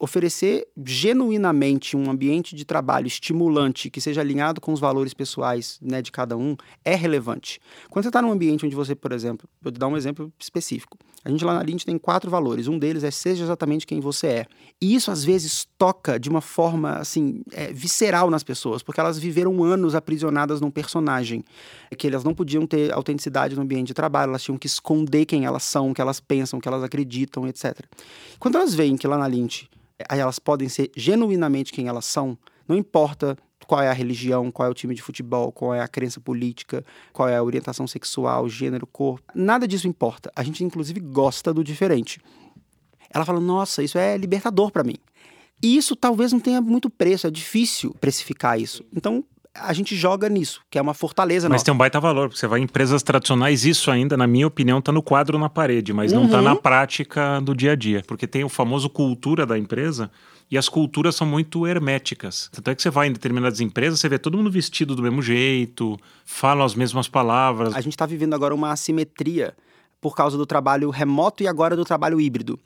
S1: oferecer genuinamente um ambiente de trabalho estimulante que seja alinhado com os valores pessoais né, de cada um é relevante. Quando você está num ambiente onde você, por exemplo, vou dar um exemplo específico. A gente lá na Lint tem quatro valores. Um deles é seja exatamente quem você é. E isso às vezes toca de uma forma assim é, visceral nas pessoas, porque elas viveram anos aprisionadas num personagem, que elas não podiam ter autenticidade no ambiente de trabalho, elas tinham que esconder quem elas são, o que elas pensam, o que elas acreditam, etc. Quando elas veem que lá na Lint elas podem ser genuinamente quem elas são, não importa qual é a religião, qual é o time de futebol, qual é a crença política, qual é a orientação sexual, gênero, cor, nada disso importa. A gente inclusive gosta do diferente. Ela fala: "Nossa, isso é libertador para mim". E isso talvez não tenha muito preço, é difícil precificar isso. Então, a gente joga nisso, que é uma fortaleza
S2: Mas
S1: nossa.
S2: tem um baita valor, porque você vai em empresas tradicionais, isso ainda, na minha opinião, está no quadro na parede, mas tá uhum. não está na prática do dia a dia. Porque tem o famoso cultura da empresa, e as culturas são muito herméticas. Tanto é que você vai em determinadas empresas, você vê todo mundo vestido do mesmo jeito, falam as mesmas palavras.
S1: A gente está vivendo agora uma assimetria por causa do trabalho remoto e agora do trabalho híbrido.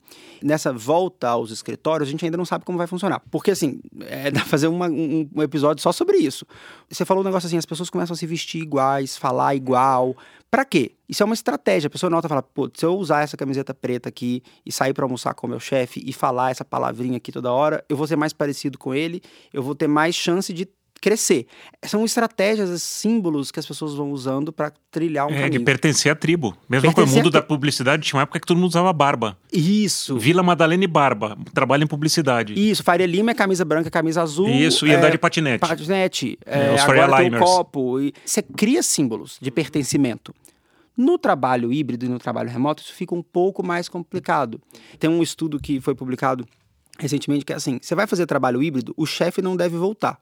S1: Nessa volta aos escritórios, a gente ainda não sabe como vai funcionar. Porque, assim, é, dá pra fazer uma, um, um, episódio só sobre isso. Você falou um negócio assim, as pessoas começam a se vestir iguais, falar igual. Para quê? Isso é uma estratégia. A pessoa nota e fala, pô, se eu usar essa camiseta preta aqui e sair para almoçar com o meu chefe e falar essa palavrinha aqui toda hora, eu vou ser mais parecido com ele, eu vou ter mais chance de crescer. São estratégias, símbolos que as pessoas vão usando para trilhar um é,
S2: caminho. É, de pertencer à tribo. Mesmo com o mundo da publicidade, tinha uma época que todo mundo usava barba.
S1: Isso.
S2: Vila Madalena e barba. Trabalha em publicidade.
S1: Isso. Faria Lima é camisa branca, camisa azul.
S2: Isso, e é, andar de patinete.
S1: Patinete. É, os agora tem o copo. E você cria símbolos de pertencimento. No trabalho híbrido e no trabalho remoto, isso fica um pouco mais complicado. Tem um estudo que foi publicado recentemente que é assim: você vai fazer trabalho híbrido, o chefe não deve voltar.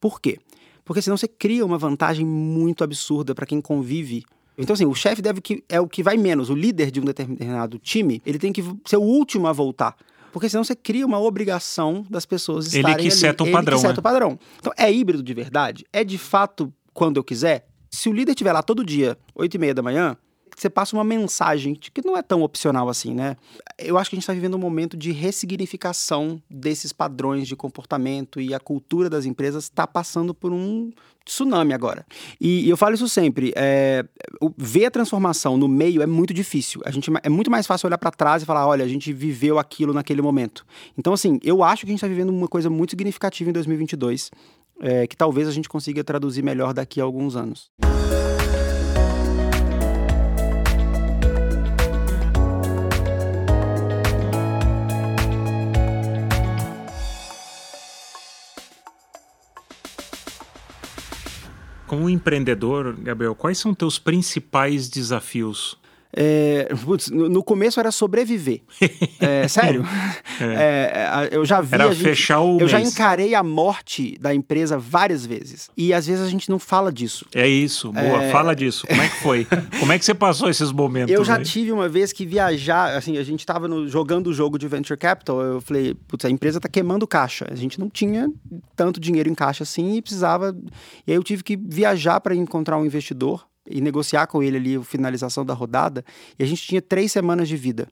S1: Por quê? Porque senão você cria uma vantagem muito absurda para quem convive. Então, assim, o chefe deve que é o que vai menos. O líder de um determinado time, ele tem que ser o último a voltar. Porque senão você cria uma obrigação das pessoas estarem
S2: Ele que seta o padrão.
S1: Ele que seta
S2: né?
S1: o padrão. Então, é híbrido de verdade? É de fato quando eu quiser? Se o líder estiver lá todo dia, 8 e meia da manhã, você passa uma mensagem que não é tão opcional assim, né? Eu acho que a gente está vivendo um momento de ressignificação desses padrões de comportamento e a cultura das empresas está passando por um tsunami agora. E, eu falo isso sempre, é, ver a transformação no meio é muito difícil. A gente é muito mais fácil olhar para trás e falar, olha, a gente viveu aquilo naquele momento. Então, assim, eu acho que a gente está vivendo uma coisa muito significativa em 2022, é, que talvez a gente consiga traduzir melhor daqui a alguns anos.
S2: Como empreendedor, Gabriel, quais são teus principais desafios?
S1: É, putz, no, começo era sobreviver. É, sério. É. é. eu já vi.
S2: Era
S1: gente,
S2: fechar o.
S1: Eu
S2: mês.
S1: já encarei a morte da empresa várias vezes. E às vezes a gente não fala disso.
S2: É isso, boa. É. Fala disso. Como é que foi? Como é que você passou esses momentos?
S1: Eu já aí? tive uma vez que viajar, assim, a gente estava jogando o jogo de Venture Capital. Eu falei, putz, a empresa está queimando caixa. A gente não tinha tanto dinheiro em caixa assim e precisava. E aí eu tive que viajar para encontrar um investidor e negociar com ele ali a finalização da rodada. E a gente tinha três semanas de vida.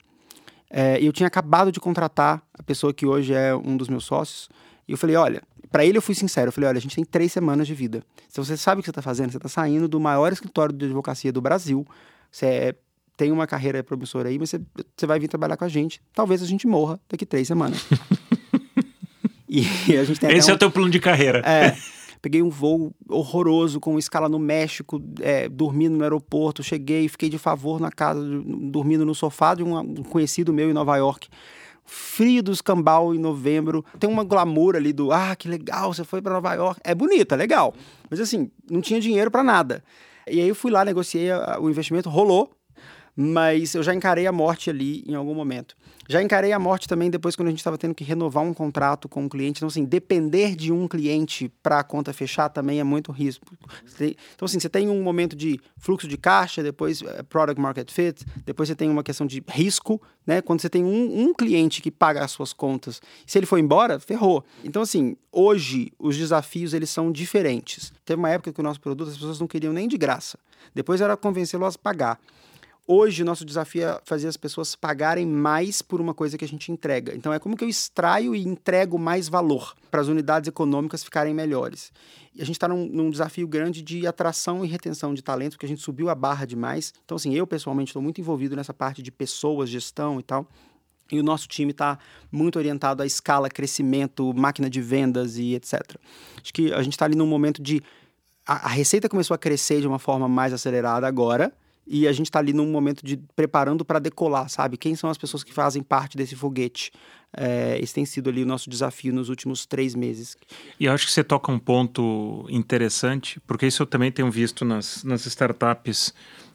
S1: É, eu tinha acabado de contratar a pessoa que hoje é um dos meus sócios. E eu falei, olha, para ele eu fui sincero. Eu falei, olha, a gente tem três semanas de vida. Se você sabe o que você está fazendo, você está saindo do maior escritório de advocacia do Brasil. Você é, tem uma carreira promissora aí, mas você, você vai vir trabalhar com a gente. Talvez a gente morra daqui três semanas.
S2: e a gente tem Esse um... é o teu plano de carreira.
S1: É. Peguei um voo horroroso com escala no México, é, dormindo no aeroporto. Cheguei, fiquei de favor na casa, dormindo no sofá de um conhecido meu em Nova York frio do escambau em novembro. Tem uma glamour ali do, ah, que legal, você foi para Nova York. É bonito, é legal. Mas assim, não tinha dinheiro para nada. E aí eu fui lá, negociei o investimento, rolou mas eu já encarei a morte ali em algum momento. Já encarei a morte também depois quando a gente estava tendo que renovar um contrato com um cliente. Então, assim, depender de um cliente para a conta fechar também é muito risco. Então, assim, você tem um momento de fluxo de caixa, depois uh, product market fit, depois você tem uma questão de risco, né? Quando você tem um, um cliente que paga as suas contas, se ele for embora, ferrou. Então, assim, hoje os desafios eles são diferentes. Teve uma época que o nosso produto as pessoas não queriam nem de graça. Depois era convencê-lo a pagar. Hoje, o nosso desafio é fazer as pessoas pagarem mais por uma coisa que a gente entrega. Então, é como que eu extraio e entrego mais valor para as unidades econômicas ficarem melhores. E a gente está num, num, desafio grande de atração e retenção de talento, porque a gente subiu a barra demais. Então, assim, eu pessoalmente estou muito envolvido nessa parte de pessoas, gestão e tal. E o nosso time está muito orientado à escala, crescimento, máquina de vendas e etc. Acho que a gente está ali num momento de. A, a receita começou a crescer de uma forma mais acelerada agora e a gente está ali num momento de preparando para decolar, sabe? Quem são as pessoas que fazem parte desse foguete? É, esse tem sido ali o nosso desafio nos últimos três meses.
S2: E eu acho que você toca um ponto interessante, porque isso eu também tenho visto nas, nas startups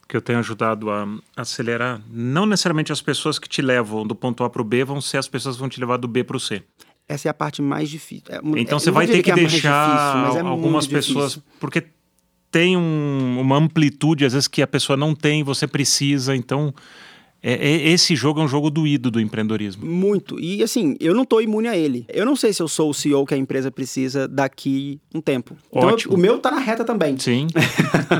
S2: que eu tenho ajudado a acelerar. Não necessariamente as pessoas que te levam do ponto A para o B vão ser as pessoas que vão te levar do B para o C.
S1: Essa é a parte mais difícil. É,
S2: então você vai ter que, que é deixar difícil, é algumas pessoas. Porque tem um, uma amplitude, às vezes, que a pessoa não tem, você precisa. Então, é, é, esse jogo é um jogo doído do empreendedorismo.
S1: Muito. E assim, eu não estou imune a ele. Eu não sei se eu sou o CEO que a empresa precisa daqui um tempo. Então, Ótimo. Eu, o meu está na reta também.
S2: Sim.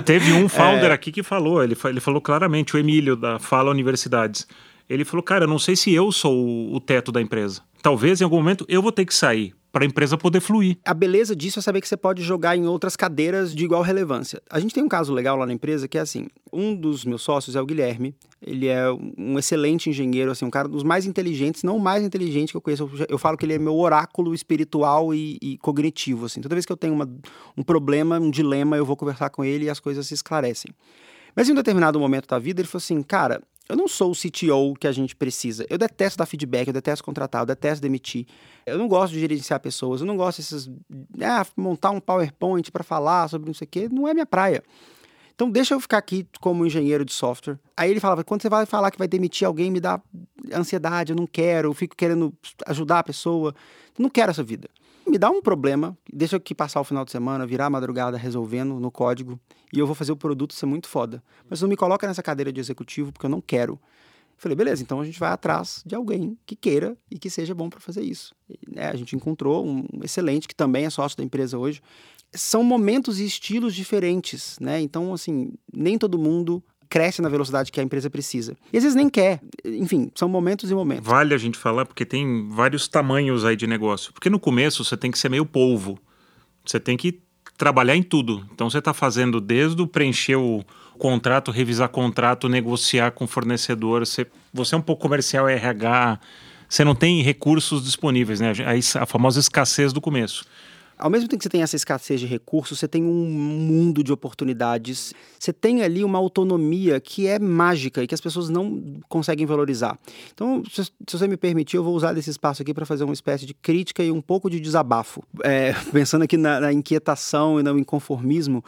S2: Teve um founder é... aqui que falou, ele, ele falou claramente, o Emílio, da Fala Universidades. Ele falou, cara, eu não sei se eu sou o teto da empresa. Talvez em algum momento eu vou ter que sair para a empresa poder fluir.
S1: A beleza disso é saber que você pode jogar em outras cadeiras de igual relevância. A gente tem um caso legal lá na empresa que é assim: um dos meus sócios é o Guilherme. Ele é um excelente engenheiro, assim, um cara dos mais inteligentes, não o mais inteligente que eu conheço. Eu, falo que ele é meu oráculo espiritual e, e cognitivo, assim. Toda vez que eu tenho uma, um problema, um dilema, eu vou conversar com ele e as coisas se esclarecem. Mas em um determinado momento da vida, ele falou assim: cara, eu não sou o CTO que a gente precisa. Eu detesto dar feedback, eu detesto contratar, eu detesto demitir. Eu não gosto de gerenciar pessoas, eu não gosto desses. Ah, montar um PowerPoint para falar sobre não sei o quê, não é minha praia. Então deixa eu ficar aqui como engenheiro de software. Aí ele falava: quando você vai falar que vai demitir alguém, me dá ansiedade, eu não quero, eu fico querendo ajudar a pessoa. Eu não quero essa vida me dá um problema, deixa eu aqui passar o final de semana, virar a madrugada resolvendo no código e eu vou fazer o produto ser muito foda. Mas não me coloca nessa cadeira de executivo porque eu não quero. Falei, beleza, então a gente vai atrás de alguém que queira e que seja bom para fazer isso. E, né, a gente encontrou um excelente, que também é sócio da empresa hoje. São momentos e estilos diferentes, né? Então, assim, nem todo mundo cresce na velocidade que a empresa precisa. E às vezes nem quer. Enfim, são momentos e momentos.
S2: Vale a gente falar porque tem vários tamanhos aí de negócio. Porque no começo você tem que ser meio polvo. Você tem que trabalhar em tudo. Então você está fazendo desde o preencher o contrato, revisar contrato, negociar com fornecedor. Você, você é um pouco comercial RH. Você não tem recursos disponíveis, né? A, a famosa escassez do começo
S1: ao mesmo tempo que você tem essa escassez de recursos, você tem um mundo de oportunidades. Você tem ali uma autonomia que é mágica e que as pessoas não conseguem valorizar. Então, se, se você me permitir, eu vou usar desse espaço aqui para fazer uma espécie de crítica e um pouco de desabafo. É, pensando aqui na, na inquietação e no inconformismo,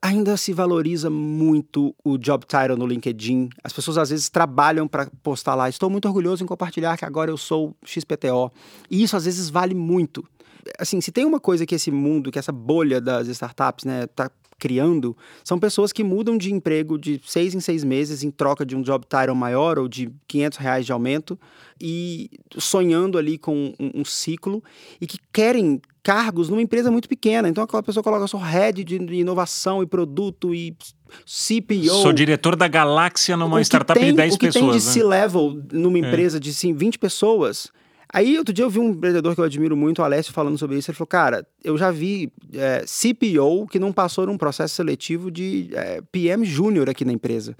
S1: ainda se valoriza muito o job title no LinkedIn. As pessoas às vezes trabalham para postar lá. Estou muito orgulhoso em compartilhar que agora eu sou XPTO. E isso às vezes vale muito. Assim, se tem uma coisa que esse mundo, que essa bolha das startups, né, tá criando, são pessoas que mudam de emprego de seis em seis meses em troca de um job title maior ou de 500 reais de aumento e sonhando ali com um, um ciclo e que querem cargos numa empresa muito pequena. Então aquela pessoa coloca só head de inovação e produto e CPO.
S2: Sou diretor da galáxia numa startup
S1: tem,
S2: de 10
S1: o que
S2: pessoas.
S1: tem de
S2: né?
S1: C-level numa
S2: É.
S1: empresa de sim, 20 pessoas. Aí, outro dia eu vi um empreendedor que eu admiro muito, o Alessio, falando sobre isso. Ele falou, cara, eu já vi é, CPO que não passou num processo seletivo de é, PM júnior aqui na empresa.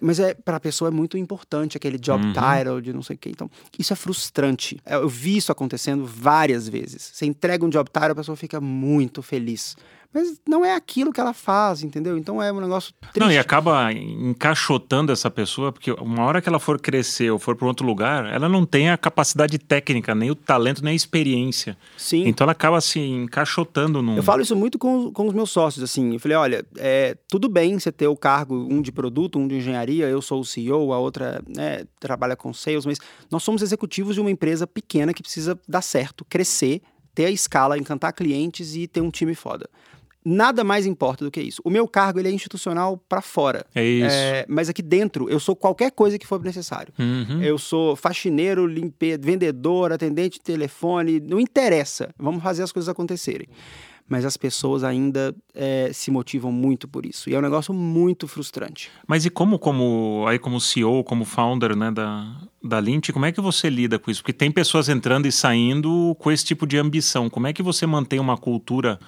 S1: Mas é para a pessoa é muito importante aquele job
S2: Uhum.
S1: title de não sei o quê. Então, isso é frustrante. Eu eu vi isso acontecendo várias vezes. Você entrega um job title, a pessoa fica muito feliz. Mas não é aquilo que ela faz, entendeu? Então é um negócio triste.
S2: Não, e acaba encaixotando essa pessoa, porque uma hora que ela for crescer ou for para outro lugar, ela não tem a capacidade técnica, nem o talento, nem a experiência.
S1: Sim.
S2: Então ela acaba se encaixotando num.
S1: Eu falo isso muito com, com os meus sócios, assim. Eu falei, olha, é, tudo bem você ter o cargo, um de produto, um de engenharia, eu sou o CEO, a outra né, trabalha com sales, mas nós somos executivos de uma empresa pequena que precisa dar certo, crescer, ter a escala, encantar clientes e ter um time foda. Nada mais importa do que isso. O meu cargo ele é institucional para fora.
S2: É isso.
S1: É, mas aqui dentro eu sou qualquer coisa que for necessário.
S2: Uhum.
S1: Eu sou faxineiro, limpe... vendedor, atendente de telefone, não interessa. Vamos fazer as coisas acontecerem. Mas as pessoas ainda é, se motivam muito por isso. E é um negócio muito frustrante.
S2: Mas e como, como aí como CEO, como founder né, da, da Lint, como é que você lida com isso? Porque tem pessoas entrando e saindo com esse tipo de ambição. Como é que você mantém uma cultura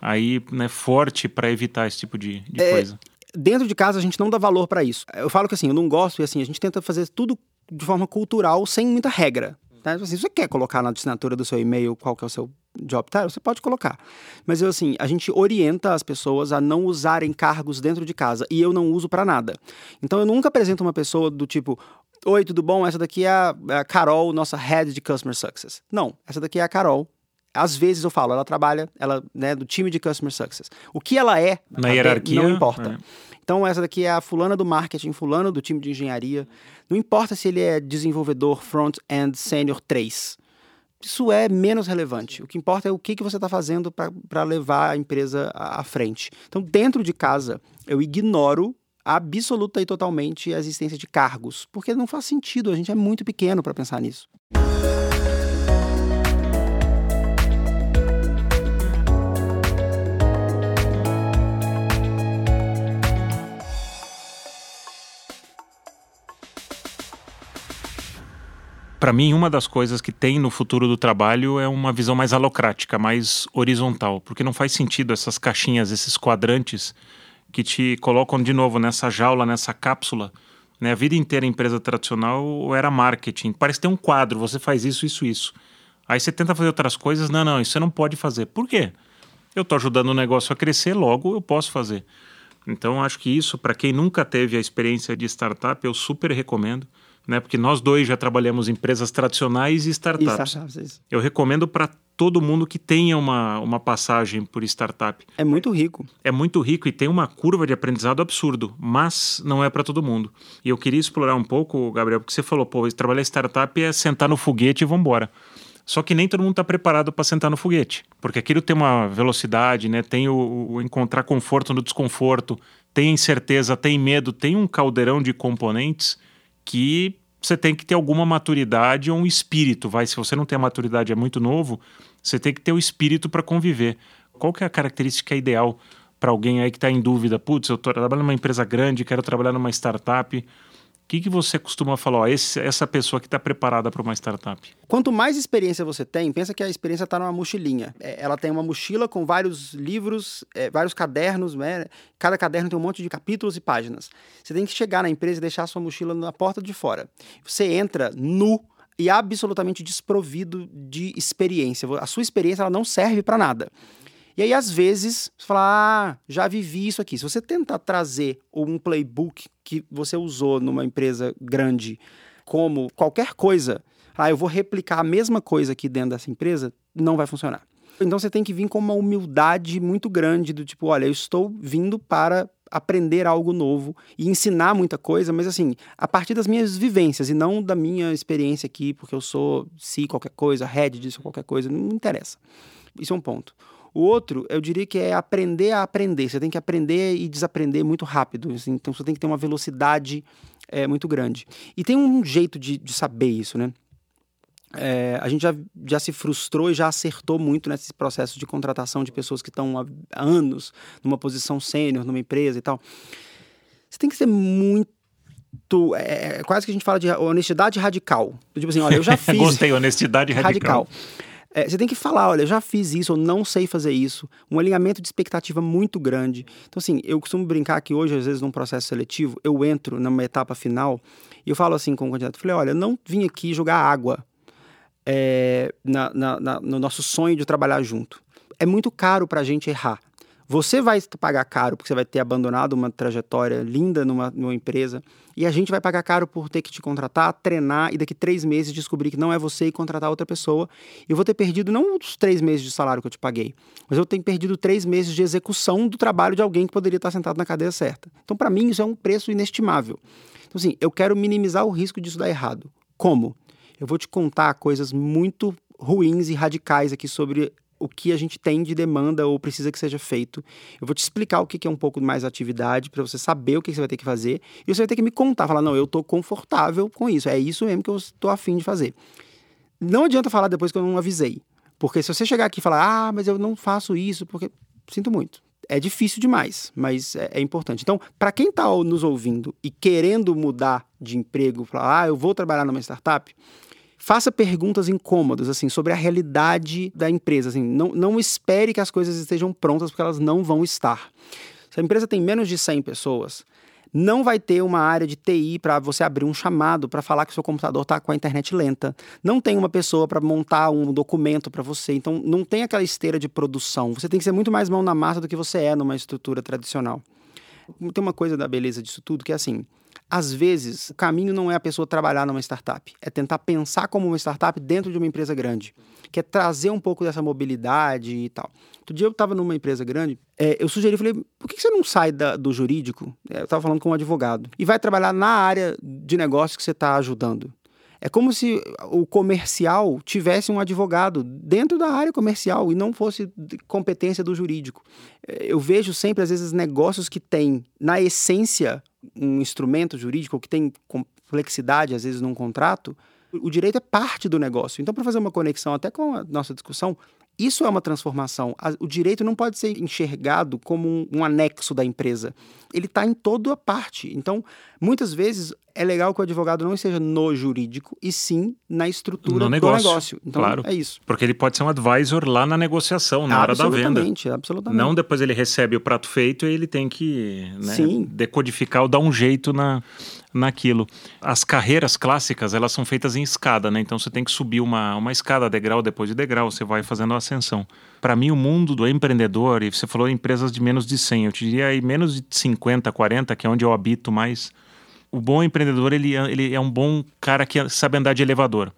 S2: aí né, forte para evitar esse tipo de, de
S1: É,
S2: coisa?
S1: Dentro de casa a gente não dá valor para isso. Eu falo que assim, eu não gosto e assim, a gente tenta fazer tudo de forma cultural, sem muita regra. Tá? Assim, se você quer colocar na assinatura do seu e-mail qual que é o seu job title, você pode colocar. Mas eu assim, a gente orienta as pessoas a não usarem cargos dentro de casa e eu não uso para nada. Então eu nunca apresento uma pessoa do tipo Oi, tudo bom? Essa daqui é a, é a Carol, nossa head de Customer Success. Não, essa daqui é a Carol. Às vezes eu falo, ela trabalha, ela, né, do time de Customer Success. O que ela é,
S2: Na hierarquia,
S1: não importa.
S2: é.
S1: Então, essa daqui é a fulana do marketing, fulano do time de engenharia. Não importa se ele é desenvolvedor front-end sênior 3. Isso é menos relevante. O que importa é o que, que você está fazendo para levar a empresa à à frente. Então, dentro de casa, eu ignoro absoluta e totalmente a existência de cargos, porque não faz sentido. A gente é muito pequeno para pensar nisso.
S2: Para mim, uma das coisas que tem no futuro do trabalho é uma visão mais alocrática, mais horizontal, porque não faz sentido essas caixinhas, esses quadrantes que te colocam de novo nessa jaula, nessa cápsula. Né? A vida inteira a empresa tradicional era marketing. Parece ter um quadro, você faz isso, isso, isso. Aí você tenta fazer outras coisas, não, não, isso você não pode fazer. Por quê? Eu estou ajudando o negócio a crescer, logo eu posso fazer. Então, acho que isso, para quem nunca teve a experiência de startup, eu super recomendo, né? Porque nós dois já trabalhamos em empresas tradicionais e
S1: E
S2: startups.
S1: startups, é isso.
S2: Eu recomendo para todo mundo que tenha uma, uma passagem por startup.
S1: É muito rico.
S2: É muito rico e tem uma curva de aprendizado absurdo, mas não é para todo mundo. E eu queria explorar um pouco, Gabriel, porque você falou, pô, trabalhar em startup é sentar no foguete e vambora. Só que nem todo mundo está preparado para sentar no foguete, porque aquilo tem uma velocidade, né? Tem o, o encontrar conforto no desconforto, tem incerteza, tem medo, tem um caldeirão de componentes que você tem que ter alguma maturidade ou um espírito, vai. Se você não tem a maturidade, é muito novo, você tem que ter o espírito para conviver. Qual que é a característica ideal para alguém aí que está em dúvida? Putz, eu tô trabalhando numa empresa grande, quero trabalhar numa startup. O que, que você costuma falar? Ó, esse- essa pessoa que está preparada para uma startup.
S1: Quanto mais experiência você tem, pensa que a experiência está numa mochilinha. É, ela tem uma mochila com vários livros, é, vários cadernos, né? Cada caderno tem um monte de capítulos e páginas. Você tem que chegar na empresa e deixar a sua mochila na porta de fora. Você entra nu e absolutamente desprovido de experiência. A sua experiência ela não serve para nada. E aí, às vezes, você fala, ah, já vivi isso aqui. Se você tentar trazer um playbook que você usou numa empresa grande como qualquer coisa, ah, eu vou replicar a mesma coisa aqui dentro dessa empresa, não vai funcionar. Então você tem que vir com uma humildade muito grande do tipo, olha, eu estou vindo para aprender algo novo e ensinar muita coisa, mas assim, a partir das minhas vivências e não da minha experiência aqui, porque eu sou se qualquer coisa, head disso qualquer coisa, não interessa. Isso é um ponto. O outro, eu diria que é aprender a aprender. Você tem que aprender e desaprender muito rápido. Assim, então você tem que ter uma velocidade é, muito grande. E tem um jeito de, de saber isso, né? É, a gente já, já se frustrou e já acertou muito nesse processo de contratação de pessoas que estão há anos numa posição sênior, numa empresa e tal. Você tem que ser muito é, é, quase que a gente fala de honestidade radical. Tipo assim, olha, eu já fiz.
S2: Gostei, honestidade radical. radical.
S1: É, você tem que falar, olha, já fiz isso, eu não sei fazer isso. Um alinhamento de expectativa muito grande. Então, assim, eu costumo brincar que hoje, às vezes, num processo seletivo, eu entro numa etapa final e eu falo assim com o candidato, falei, olha, eu não vim aqui jogar água é, na, na, na, no nosso sonho de trabalhar junto. É muito caro para a gente errar. Você vai pagar caro porque você vai ter abandonado uma trajetória linda numa, numa empresa e a gente vai pagar caro por ter que te contratar, treinar e daqui três meses descobrir que não é você e contratar outra pessoa. Eu vou ter perdido não os três meses de salário que eu te paguei, mas eu tenho perdido três meses de execução do trabalho de alguém que poderia estar sentado na cadeira certa. Então, para mim, isso é um preço inestimável. Então, assim, eu quero minimizar o risco disso dar errado. Como? Eu vou te contar coisas muito ruins e radicais aqui sobre o que a gente tem de demanda ou precisa que seja feito. Eu vou te explicar o que é um pouco mais atividade para você saber o que você vai ter que fazer e você vai ter que me contar, falar, não, eu estou confortável com isso, é isso mesmo que eu estou afim de fazer. Não adianta falar depois que eu não avisei, porque se você chegar aqui e falar, ah, mas eu não faço isso, porque sinto muito. É difícil demais, mas é, é importante. Então, para quem está nos ouvindo e querendo mudar de emprego, falar, ah, eu vou trabalhar numa startup, Faça perguntas incômodas, assim, sobre a realidade da empresa. Assim, não, não espere que as coisas estejam prontas, porque elas não vão estar. Se a empresa tem menos de 100 pessoas, não vai ter uma área de TI para você abrir um chamado para falar que seu computador está com a internet lenta. Não tem uma pessoa para montar um documento para você. Então, não tem aquela esteira de produção. Você tem que ser muito mais mão na massa do que você é numa estrutura tradicional. Tem uma coisa da beleza disso tudo que é assim: às vezes, o caminho não é a pessoa trabalhar numa startup, é tentar pensar como uma startup dentro de uma empresa grande, que é trazer um pouco dessa mobilidade e tal. Outro dia eu estava numa empresa grande, é, eu sugeri, falei, por que você não sai da, do jurídico? É, eu estava falando com um advogado, e vai trabalhar na área de negócio que você está ajudando. É como se o comercial tivesse um advogado dentro da área comercial e não fosse competência do jurídico. É, eu vejo sempre, às vezes, negócios que têm, na essência, um instrumento jurídico que tem complexidade, às vezes, num contrato, o direito é parte do negócio. Então, para fazer uma conexão até com a nossa discussão, isso é uma transformação. O direito não pode ser enxergado como um, um anexo da empresa. Ele está em toda a parte. Então, muitas vezes, é legal que o advogado não esteja no jurídico, e sim na estrutura no negócio, do negócio. Então,
S2: claro.
S1: é isso.
S2: Porque ele pode ser um advisor lá na negociação, na hora da venda.
S1: Absolutamente, absolutamente.
S2: Não depois ele recebe o prato feito e ele tem que né, decodificar ou dar um jeito na, naquilo. As carreiras clássicas, elas são feitas em escada, né? Então você tem que subir uma, uma escada, degrau depois de degrau, você vai fazendo a ascensão. Para mim, o mundo do empreendedor, e você falou empresas de menos de 100, eu te diria aí menos de 50, 40, que é onde eu habito mais. O bom empreendedor, ele, ele é um bom cara que sabe andar de elevador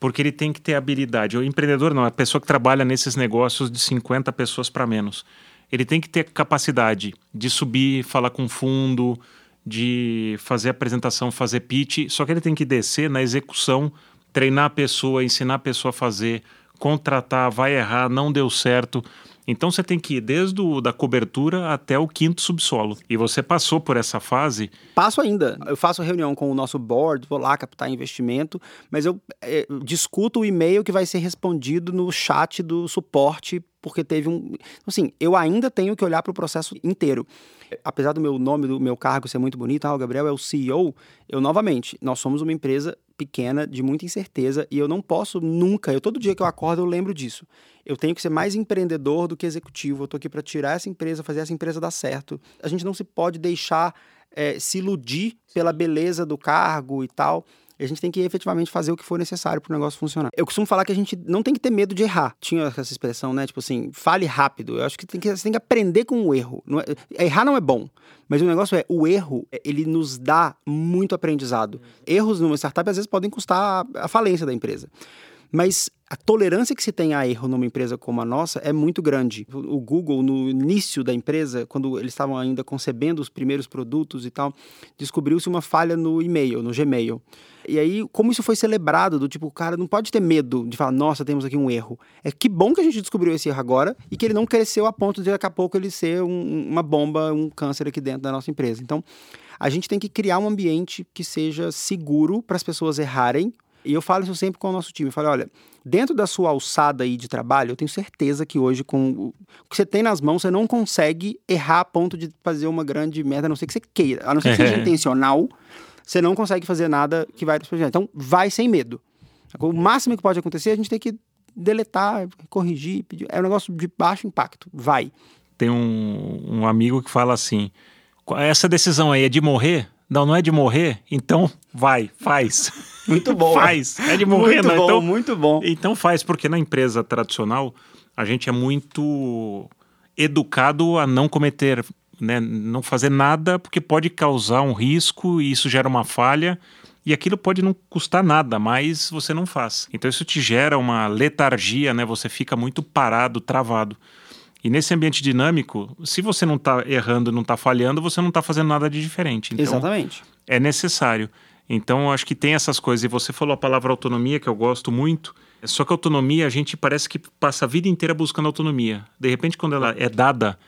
S2: porque ele tem que ter habilidade. O empreendedor não, a pessoa que trabalha nesses negócios de 50 pessoas para menos. Ele tem que ter capacidade de subir, falar com fundo, de fazer apresentação, fazer pitch, só que ele tem que descer na execução, treinar a pessoa, ensinar a pessoa a fazer, contratar, vai errar, não deu certo. Então você tem que ir desde o, da cobertura até o quinto subsolo. E você passou por essa fase?
S1: Passo ainda. Eu faço reunião com o nosso board, vou lá captar investimento, mas eu é, discuto o e-mail que vai ser respondido no chat do suporte, porque teve um. Assim, eu ainda tenho que olhar para o processo inteiro apesar do meu nome, do meu cargo ser muito bonito, ah, o Gabriel é o CEO, eu novamente, nós somos uma empresa pequena, de muita incerteza, e eu não posso nunca, eu todo dia que eu acordo eu lembro disso. Eu tenho que ser mais empreendedor do que executivo, eu estou aqui para tirar essa empresa, fazer essa empresa dar certo. A gente não se pode deixar é, se iludir pela beleza do cargo e tal a gente tem que efetivamente fazer o que for necessário para o negócio funcionar. Eu costumo falar que a gente não tem que ter medo de errar. Tinha essa expressão, né? Tipo assim, fale rápido. Eu acho que, tem que você tem que aprender com o erro. Não é, errar não é bom, mas o negócio é, o erro, ele nos dá muito aprendizado. Erros numa startup às vezes podem custar a falência da empresa. Mas a tolerância que se tem a erro numa empresa como a nossa é muito grande. O Google, no início da empresa, quando eles estavam ainda concebendo os primeiros produtos e tal, descobriu-se uma falha no e-mail, no Gmail. E aí, como isso foi celebrado, do tipo, o cara não pode ter medo de falar, nossa, temos aqui um erro. É que bom que a gente descobriu esse erro agora e que ele não cresceu a ponto de daqui a pouco ele ser um, uma bomba, um câncer aqui dentro da nossa empresa. Então, a gente tem que criar um ambiente que seja seguro para as pessoas errarem e eu falo isso sempre com o nosso time. Eu falo, olha, dentro da sua alçada aí de trabalho, eu tenho certeza que hoje, com o que você tem nas mãos, você não consegue errar a ponto de fazer uma grande merda, a não ser que você queira. A não ser que seja intencional, você não consegue fazer nada que vai. Então, vai sem medo. O máximo que pode acontecer, é a gente tem que deletar, corrigir, pedir. É um negócio de baixo impacto. Vai.
S2: Tem um, um amigo que fala assim: essa decisão aí é de morrer? Não, não é de morrer? Então vai, faz.
S1: Muito bom.
S2: faz. É de morrer,
S1: muito
S2: não.
S1: Bom,
S2: então,
S1: muito bom.
S2: Então faz, porque na empresa tradicional a gente é muito educado a não cometer, né, não fazer nada porque pode causar um risco e isso gera uma falha. E aquilo pode não custar nada, mas você não faz. Então isso te gera uma letargia, né? Você fica muito parado, travado. E nesse ambiente dinâmico, se você não está errando, não está falhando, você não está fazendo nada de diferente. Então,
S1: Exatamente.
S2: É necessário. Então, eu acho que tem essas coisas. E você falou a palavra autonomia, que eu gosto muito. Só que autonomia, a gente parece que passa a vida inteira buscando autonomia. De repente, quando ela é dada,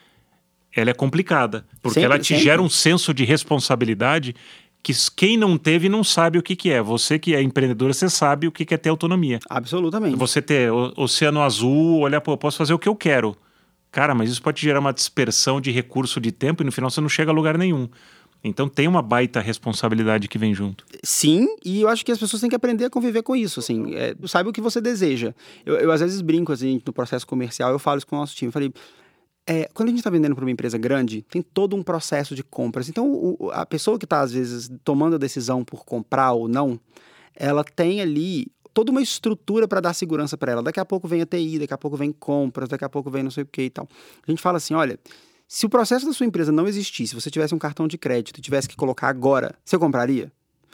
S2: ela é complicada. Porque
S1: Sempre,
S2: ela te
S1: sempre.
S2: gera um senso de responsabilidade que quem não teve não sabe o que, que é. Você que é empreendedor, você sabe o que, que é ter autonomia.
S1: Absolutamente.
S2: Você ter o- oceano azul, olhar, pô, eu posso fazer o que eu quero. Cara, mas isso pode gerar uma dispersão de recurso de tempo e no final você não chega a lugar nenhum. Então tem uma baita responsabilidade que vem junto.
S1: Sim, e eu acho que as pessoas têm que aprender a conviver com isso, assim, é, o que você deseja. Eu, eu, às vezes brinco, assim, no processo comercial, eu falo isso com o nosso time, eu falei, é, quando a gente está vendendo para uma empresa grande, tem todo um processo de compras. Então, o- a pessoa que está, às vezes, tomando a decisão por comprar ou não, ela tem ali toda uma estrutura para dar segurança para ela. Daqui a pouco vem a TI, daqui a pouco vem compras, daqui a pouco vem não sei o que e tal. A gente fala assim, olha, se o processo da sua empresa não existisse, se você tivesse um cartão de crédito e tivesse que colocar agora, você compraria?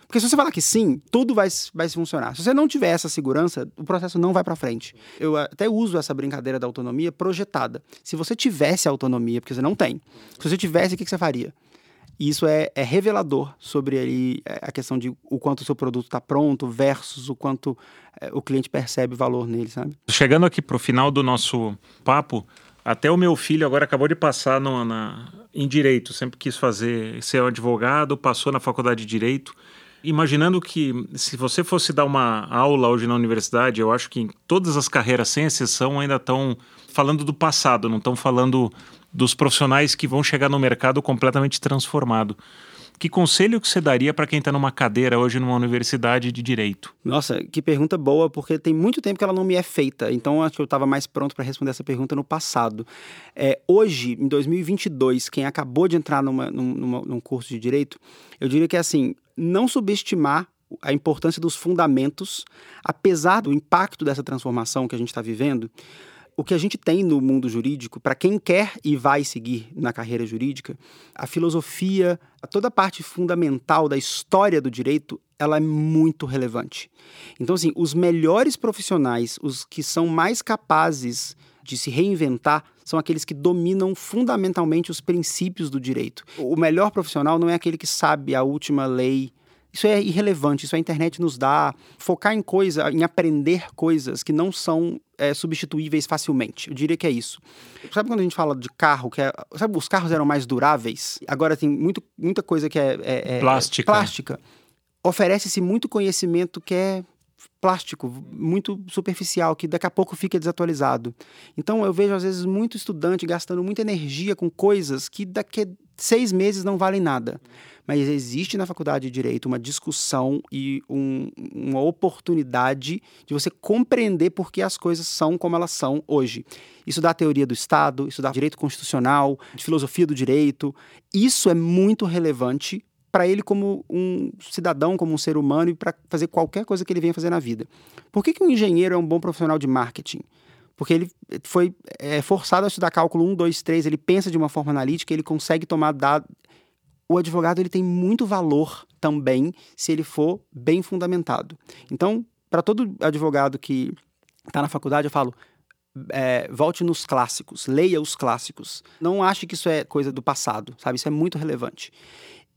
S1: Porque se você falar que sim, tudo vai, vai funcionar. Se você não tiver essa segurança, o processo não vai para frente. Eu até uso essa brincadeira da autonomia projetada. Se você tivesse autonomia, porque você não tem, se você tivesse, o que que você faria? E isso é, é revelador sobre ali, é, a questão de o quanto o seu produto está pronto versus o quanto é, o cliente percebe valor nele, sabe?
S2: Chegando aqui pro final do nosso papo, até o meu filho agora acabou de passar no, na, em direito, sempre quis fazer ser um advogado, passou na faculdade de direito. Imaginando que se você fosse dar uma aula hoje na universidade, eu acho que todas as carreiras, sem exceção, ainda estão falando do passado, não estão falando dos profissionais que vão chegar no mercado completamente transformado. Que conselho que você daria para quem está numa cadeira hoje numa universidade de direito?
S1: Nossa, que pergunta boa, porque tem muito tempo que ela não me é feita. Então, acho que eu estava mais pronto para responder essa pergunta no passado. É, hoje, em 2022, quem acabou de entrar numa, numa, num curso de direito, eu diria que é assim: não subestimar a importância dos fundamentos, apesar do impacto dessa transformação que a gente está vivendo. O que a gente tem no mundo jurídico, para quem quer e vai seguir na carreira jurídica, a filosofia, toda a parte fundamental da história do direito, ela é muito relevante. Então, assim, os melhores profissionais, os que são mais capazes de se reinventar, são aqueles que dominam fundamentalmente os princípios do direito. O melhor profissional não é aquele que sabe a última lei. Isso é irrelevante, isso a internet nos dá. Focar em coisa, em aprender coisas que não são é, substituíveis facilmente. Eu diria que é isso. Sabe quando a gente fala de carro, que é, sabe, os carros eram mais duráveis? Agora tem muito, muita coisa que é, é, é
S2: Plástica.
S1: plástica. Oferece-se muito conhecimento que é plástico, muito superficial, que daqui a pouco fica desatualizado. Então eu vejo às vezes muito estudante gastando muita energia com coisas que daqui a seis meses não valem nada. Mas existe na faculdade de Direito uma discussão e um, uma oportunidade de você compreender por que as coisas são como elas são hoje. Isso dá teoria do Estado, isso dá direito constitucional, filosofia do direito. Isso é muito relevante para ele como um cidadão, como um ser humano e para fazer qualquer coisa que ele venha fazer na vida. Por que, que um engenheiro é um bom profissional de marketing? Porque ele foi é, forçado a estudar cálculo 1, 2, 3, ele pensa de uma forma analítica, ele consegue tomar dados. O advogado ele tem muito valor também se ele for bem fundamentado. Então, para todo advogado que está na faculdade, eu falo, é, volte nos clássicos, leia os clássicos. Não ache que isso é coisa do passado, sabe? Isso é muito relevante.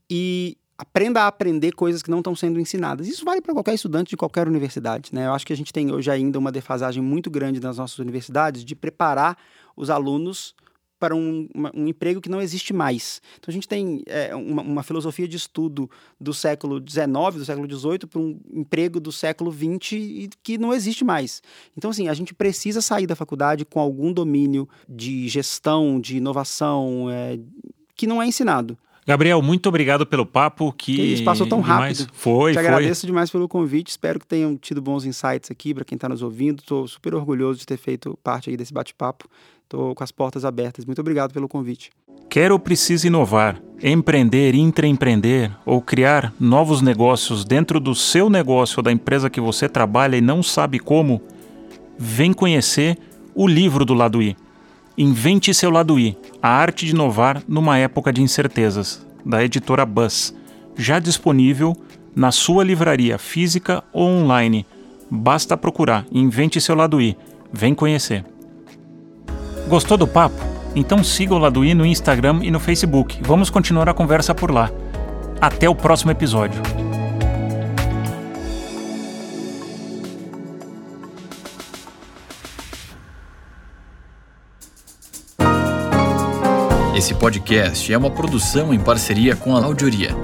S1: E aprenda a aprender coisas que não estão sendo ensinadas. Isso vale para qualquer estudante de qualquer universidade, né? Eu acho que a gente tem hoje ainda uma defasagem muito grande nas nossas universidades de preparar os alunos para um, uma, um, emprego que não existe mais. Então a gente tem é, uma, uma, filosofia de estudo do século XIX, do século XVIII, para um emprego do século XX que não existe mais. Então, assim, a gente precisa sair da faculdade com algum domínio de gestão, de inovação, é, que não é ensinado.
S2: Gabriel, muito obrigado pelo papo. Que,
S1: que isso passou tão
S2: demais.
S1: rápido.
S2: Foi,
S1: Te
S2: foi.
S1: agradeço demais pelo convite. Espero que tenham tido bons insights aqui para quem está nos ouvindo. Estou super orgulhoso de ter feito parte desse bate-papo. Estou com as portas abertas. Muito obrigado pelo convite.
S2: Quer ou precisa inovar, empreender, intraempreender ou criar novos negócios dentro do seu negócio ou da empresa que você trabalha e não sabe como? Vem conhecer o livro do Lado I. Invente seu lado I, a arte de inovar numa época de incertezas, da editora Buzz, já disponível na sua livraria física ou online. Basta procurar Invente seu lado I. Vem conhecer. Gostou do papo? Então siga o Lado I no Instagram e no Facebook. Vamos continuar a conversa por lá. Até o próximo episódio.
S3: Esse podcast é uma produção em parceria com a Audioria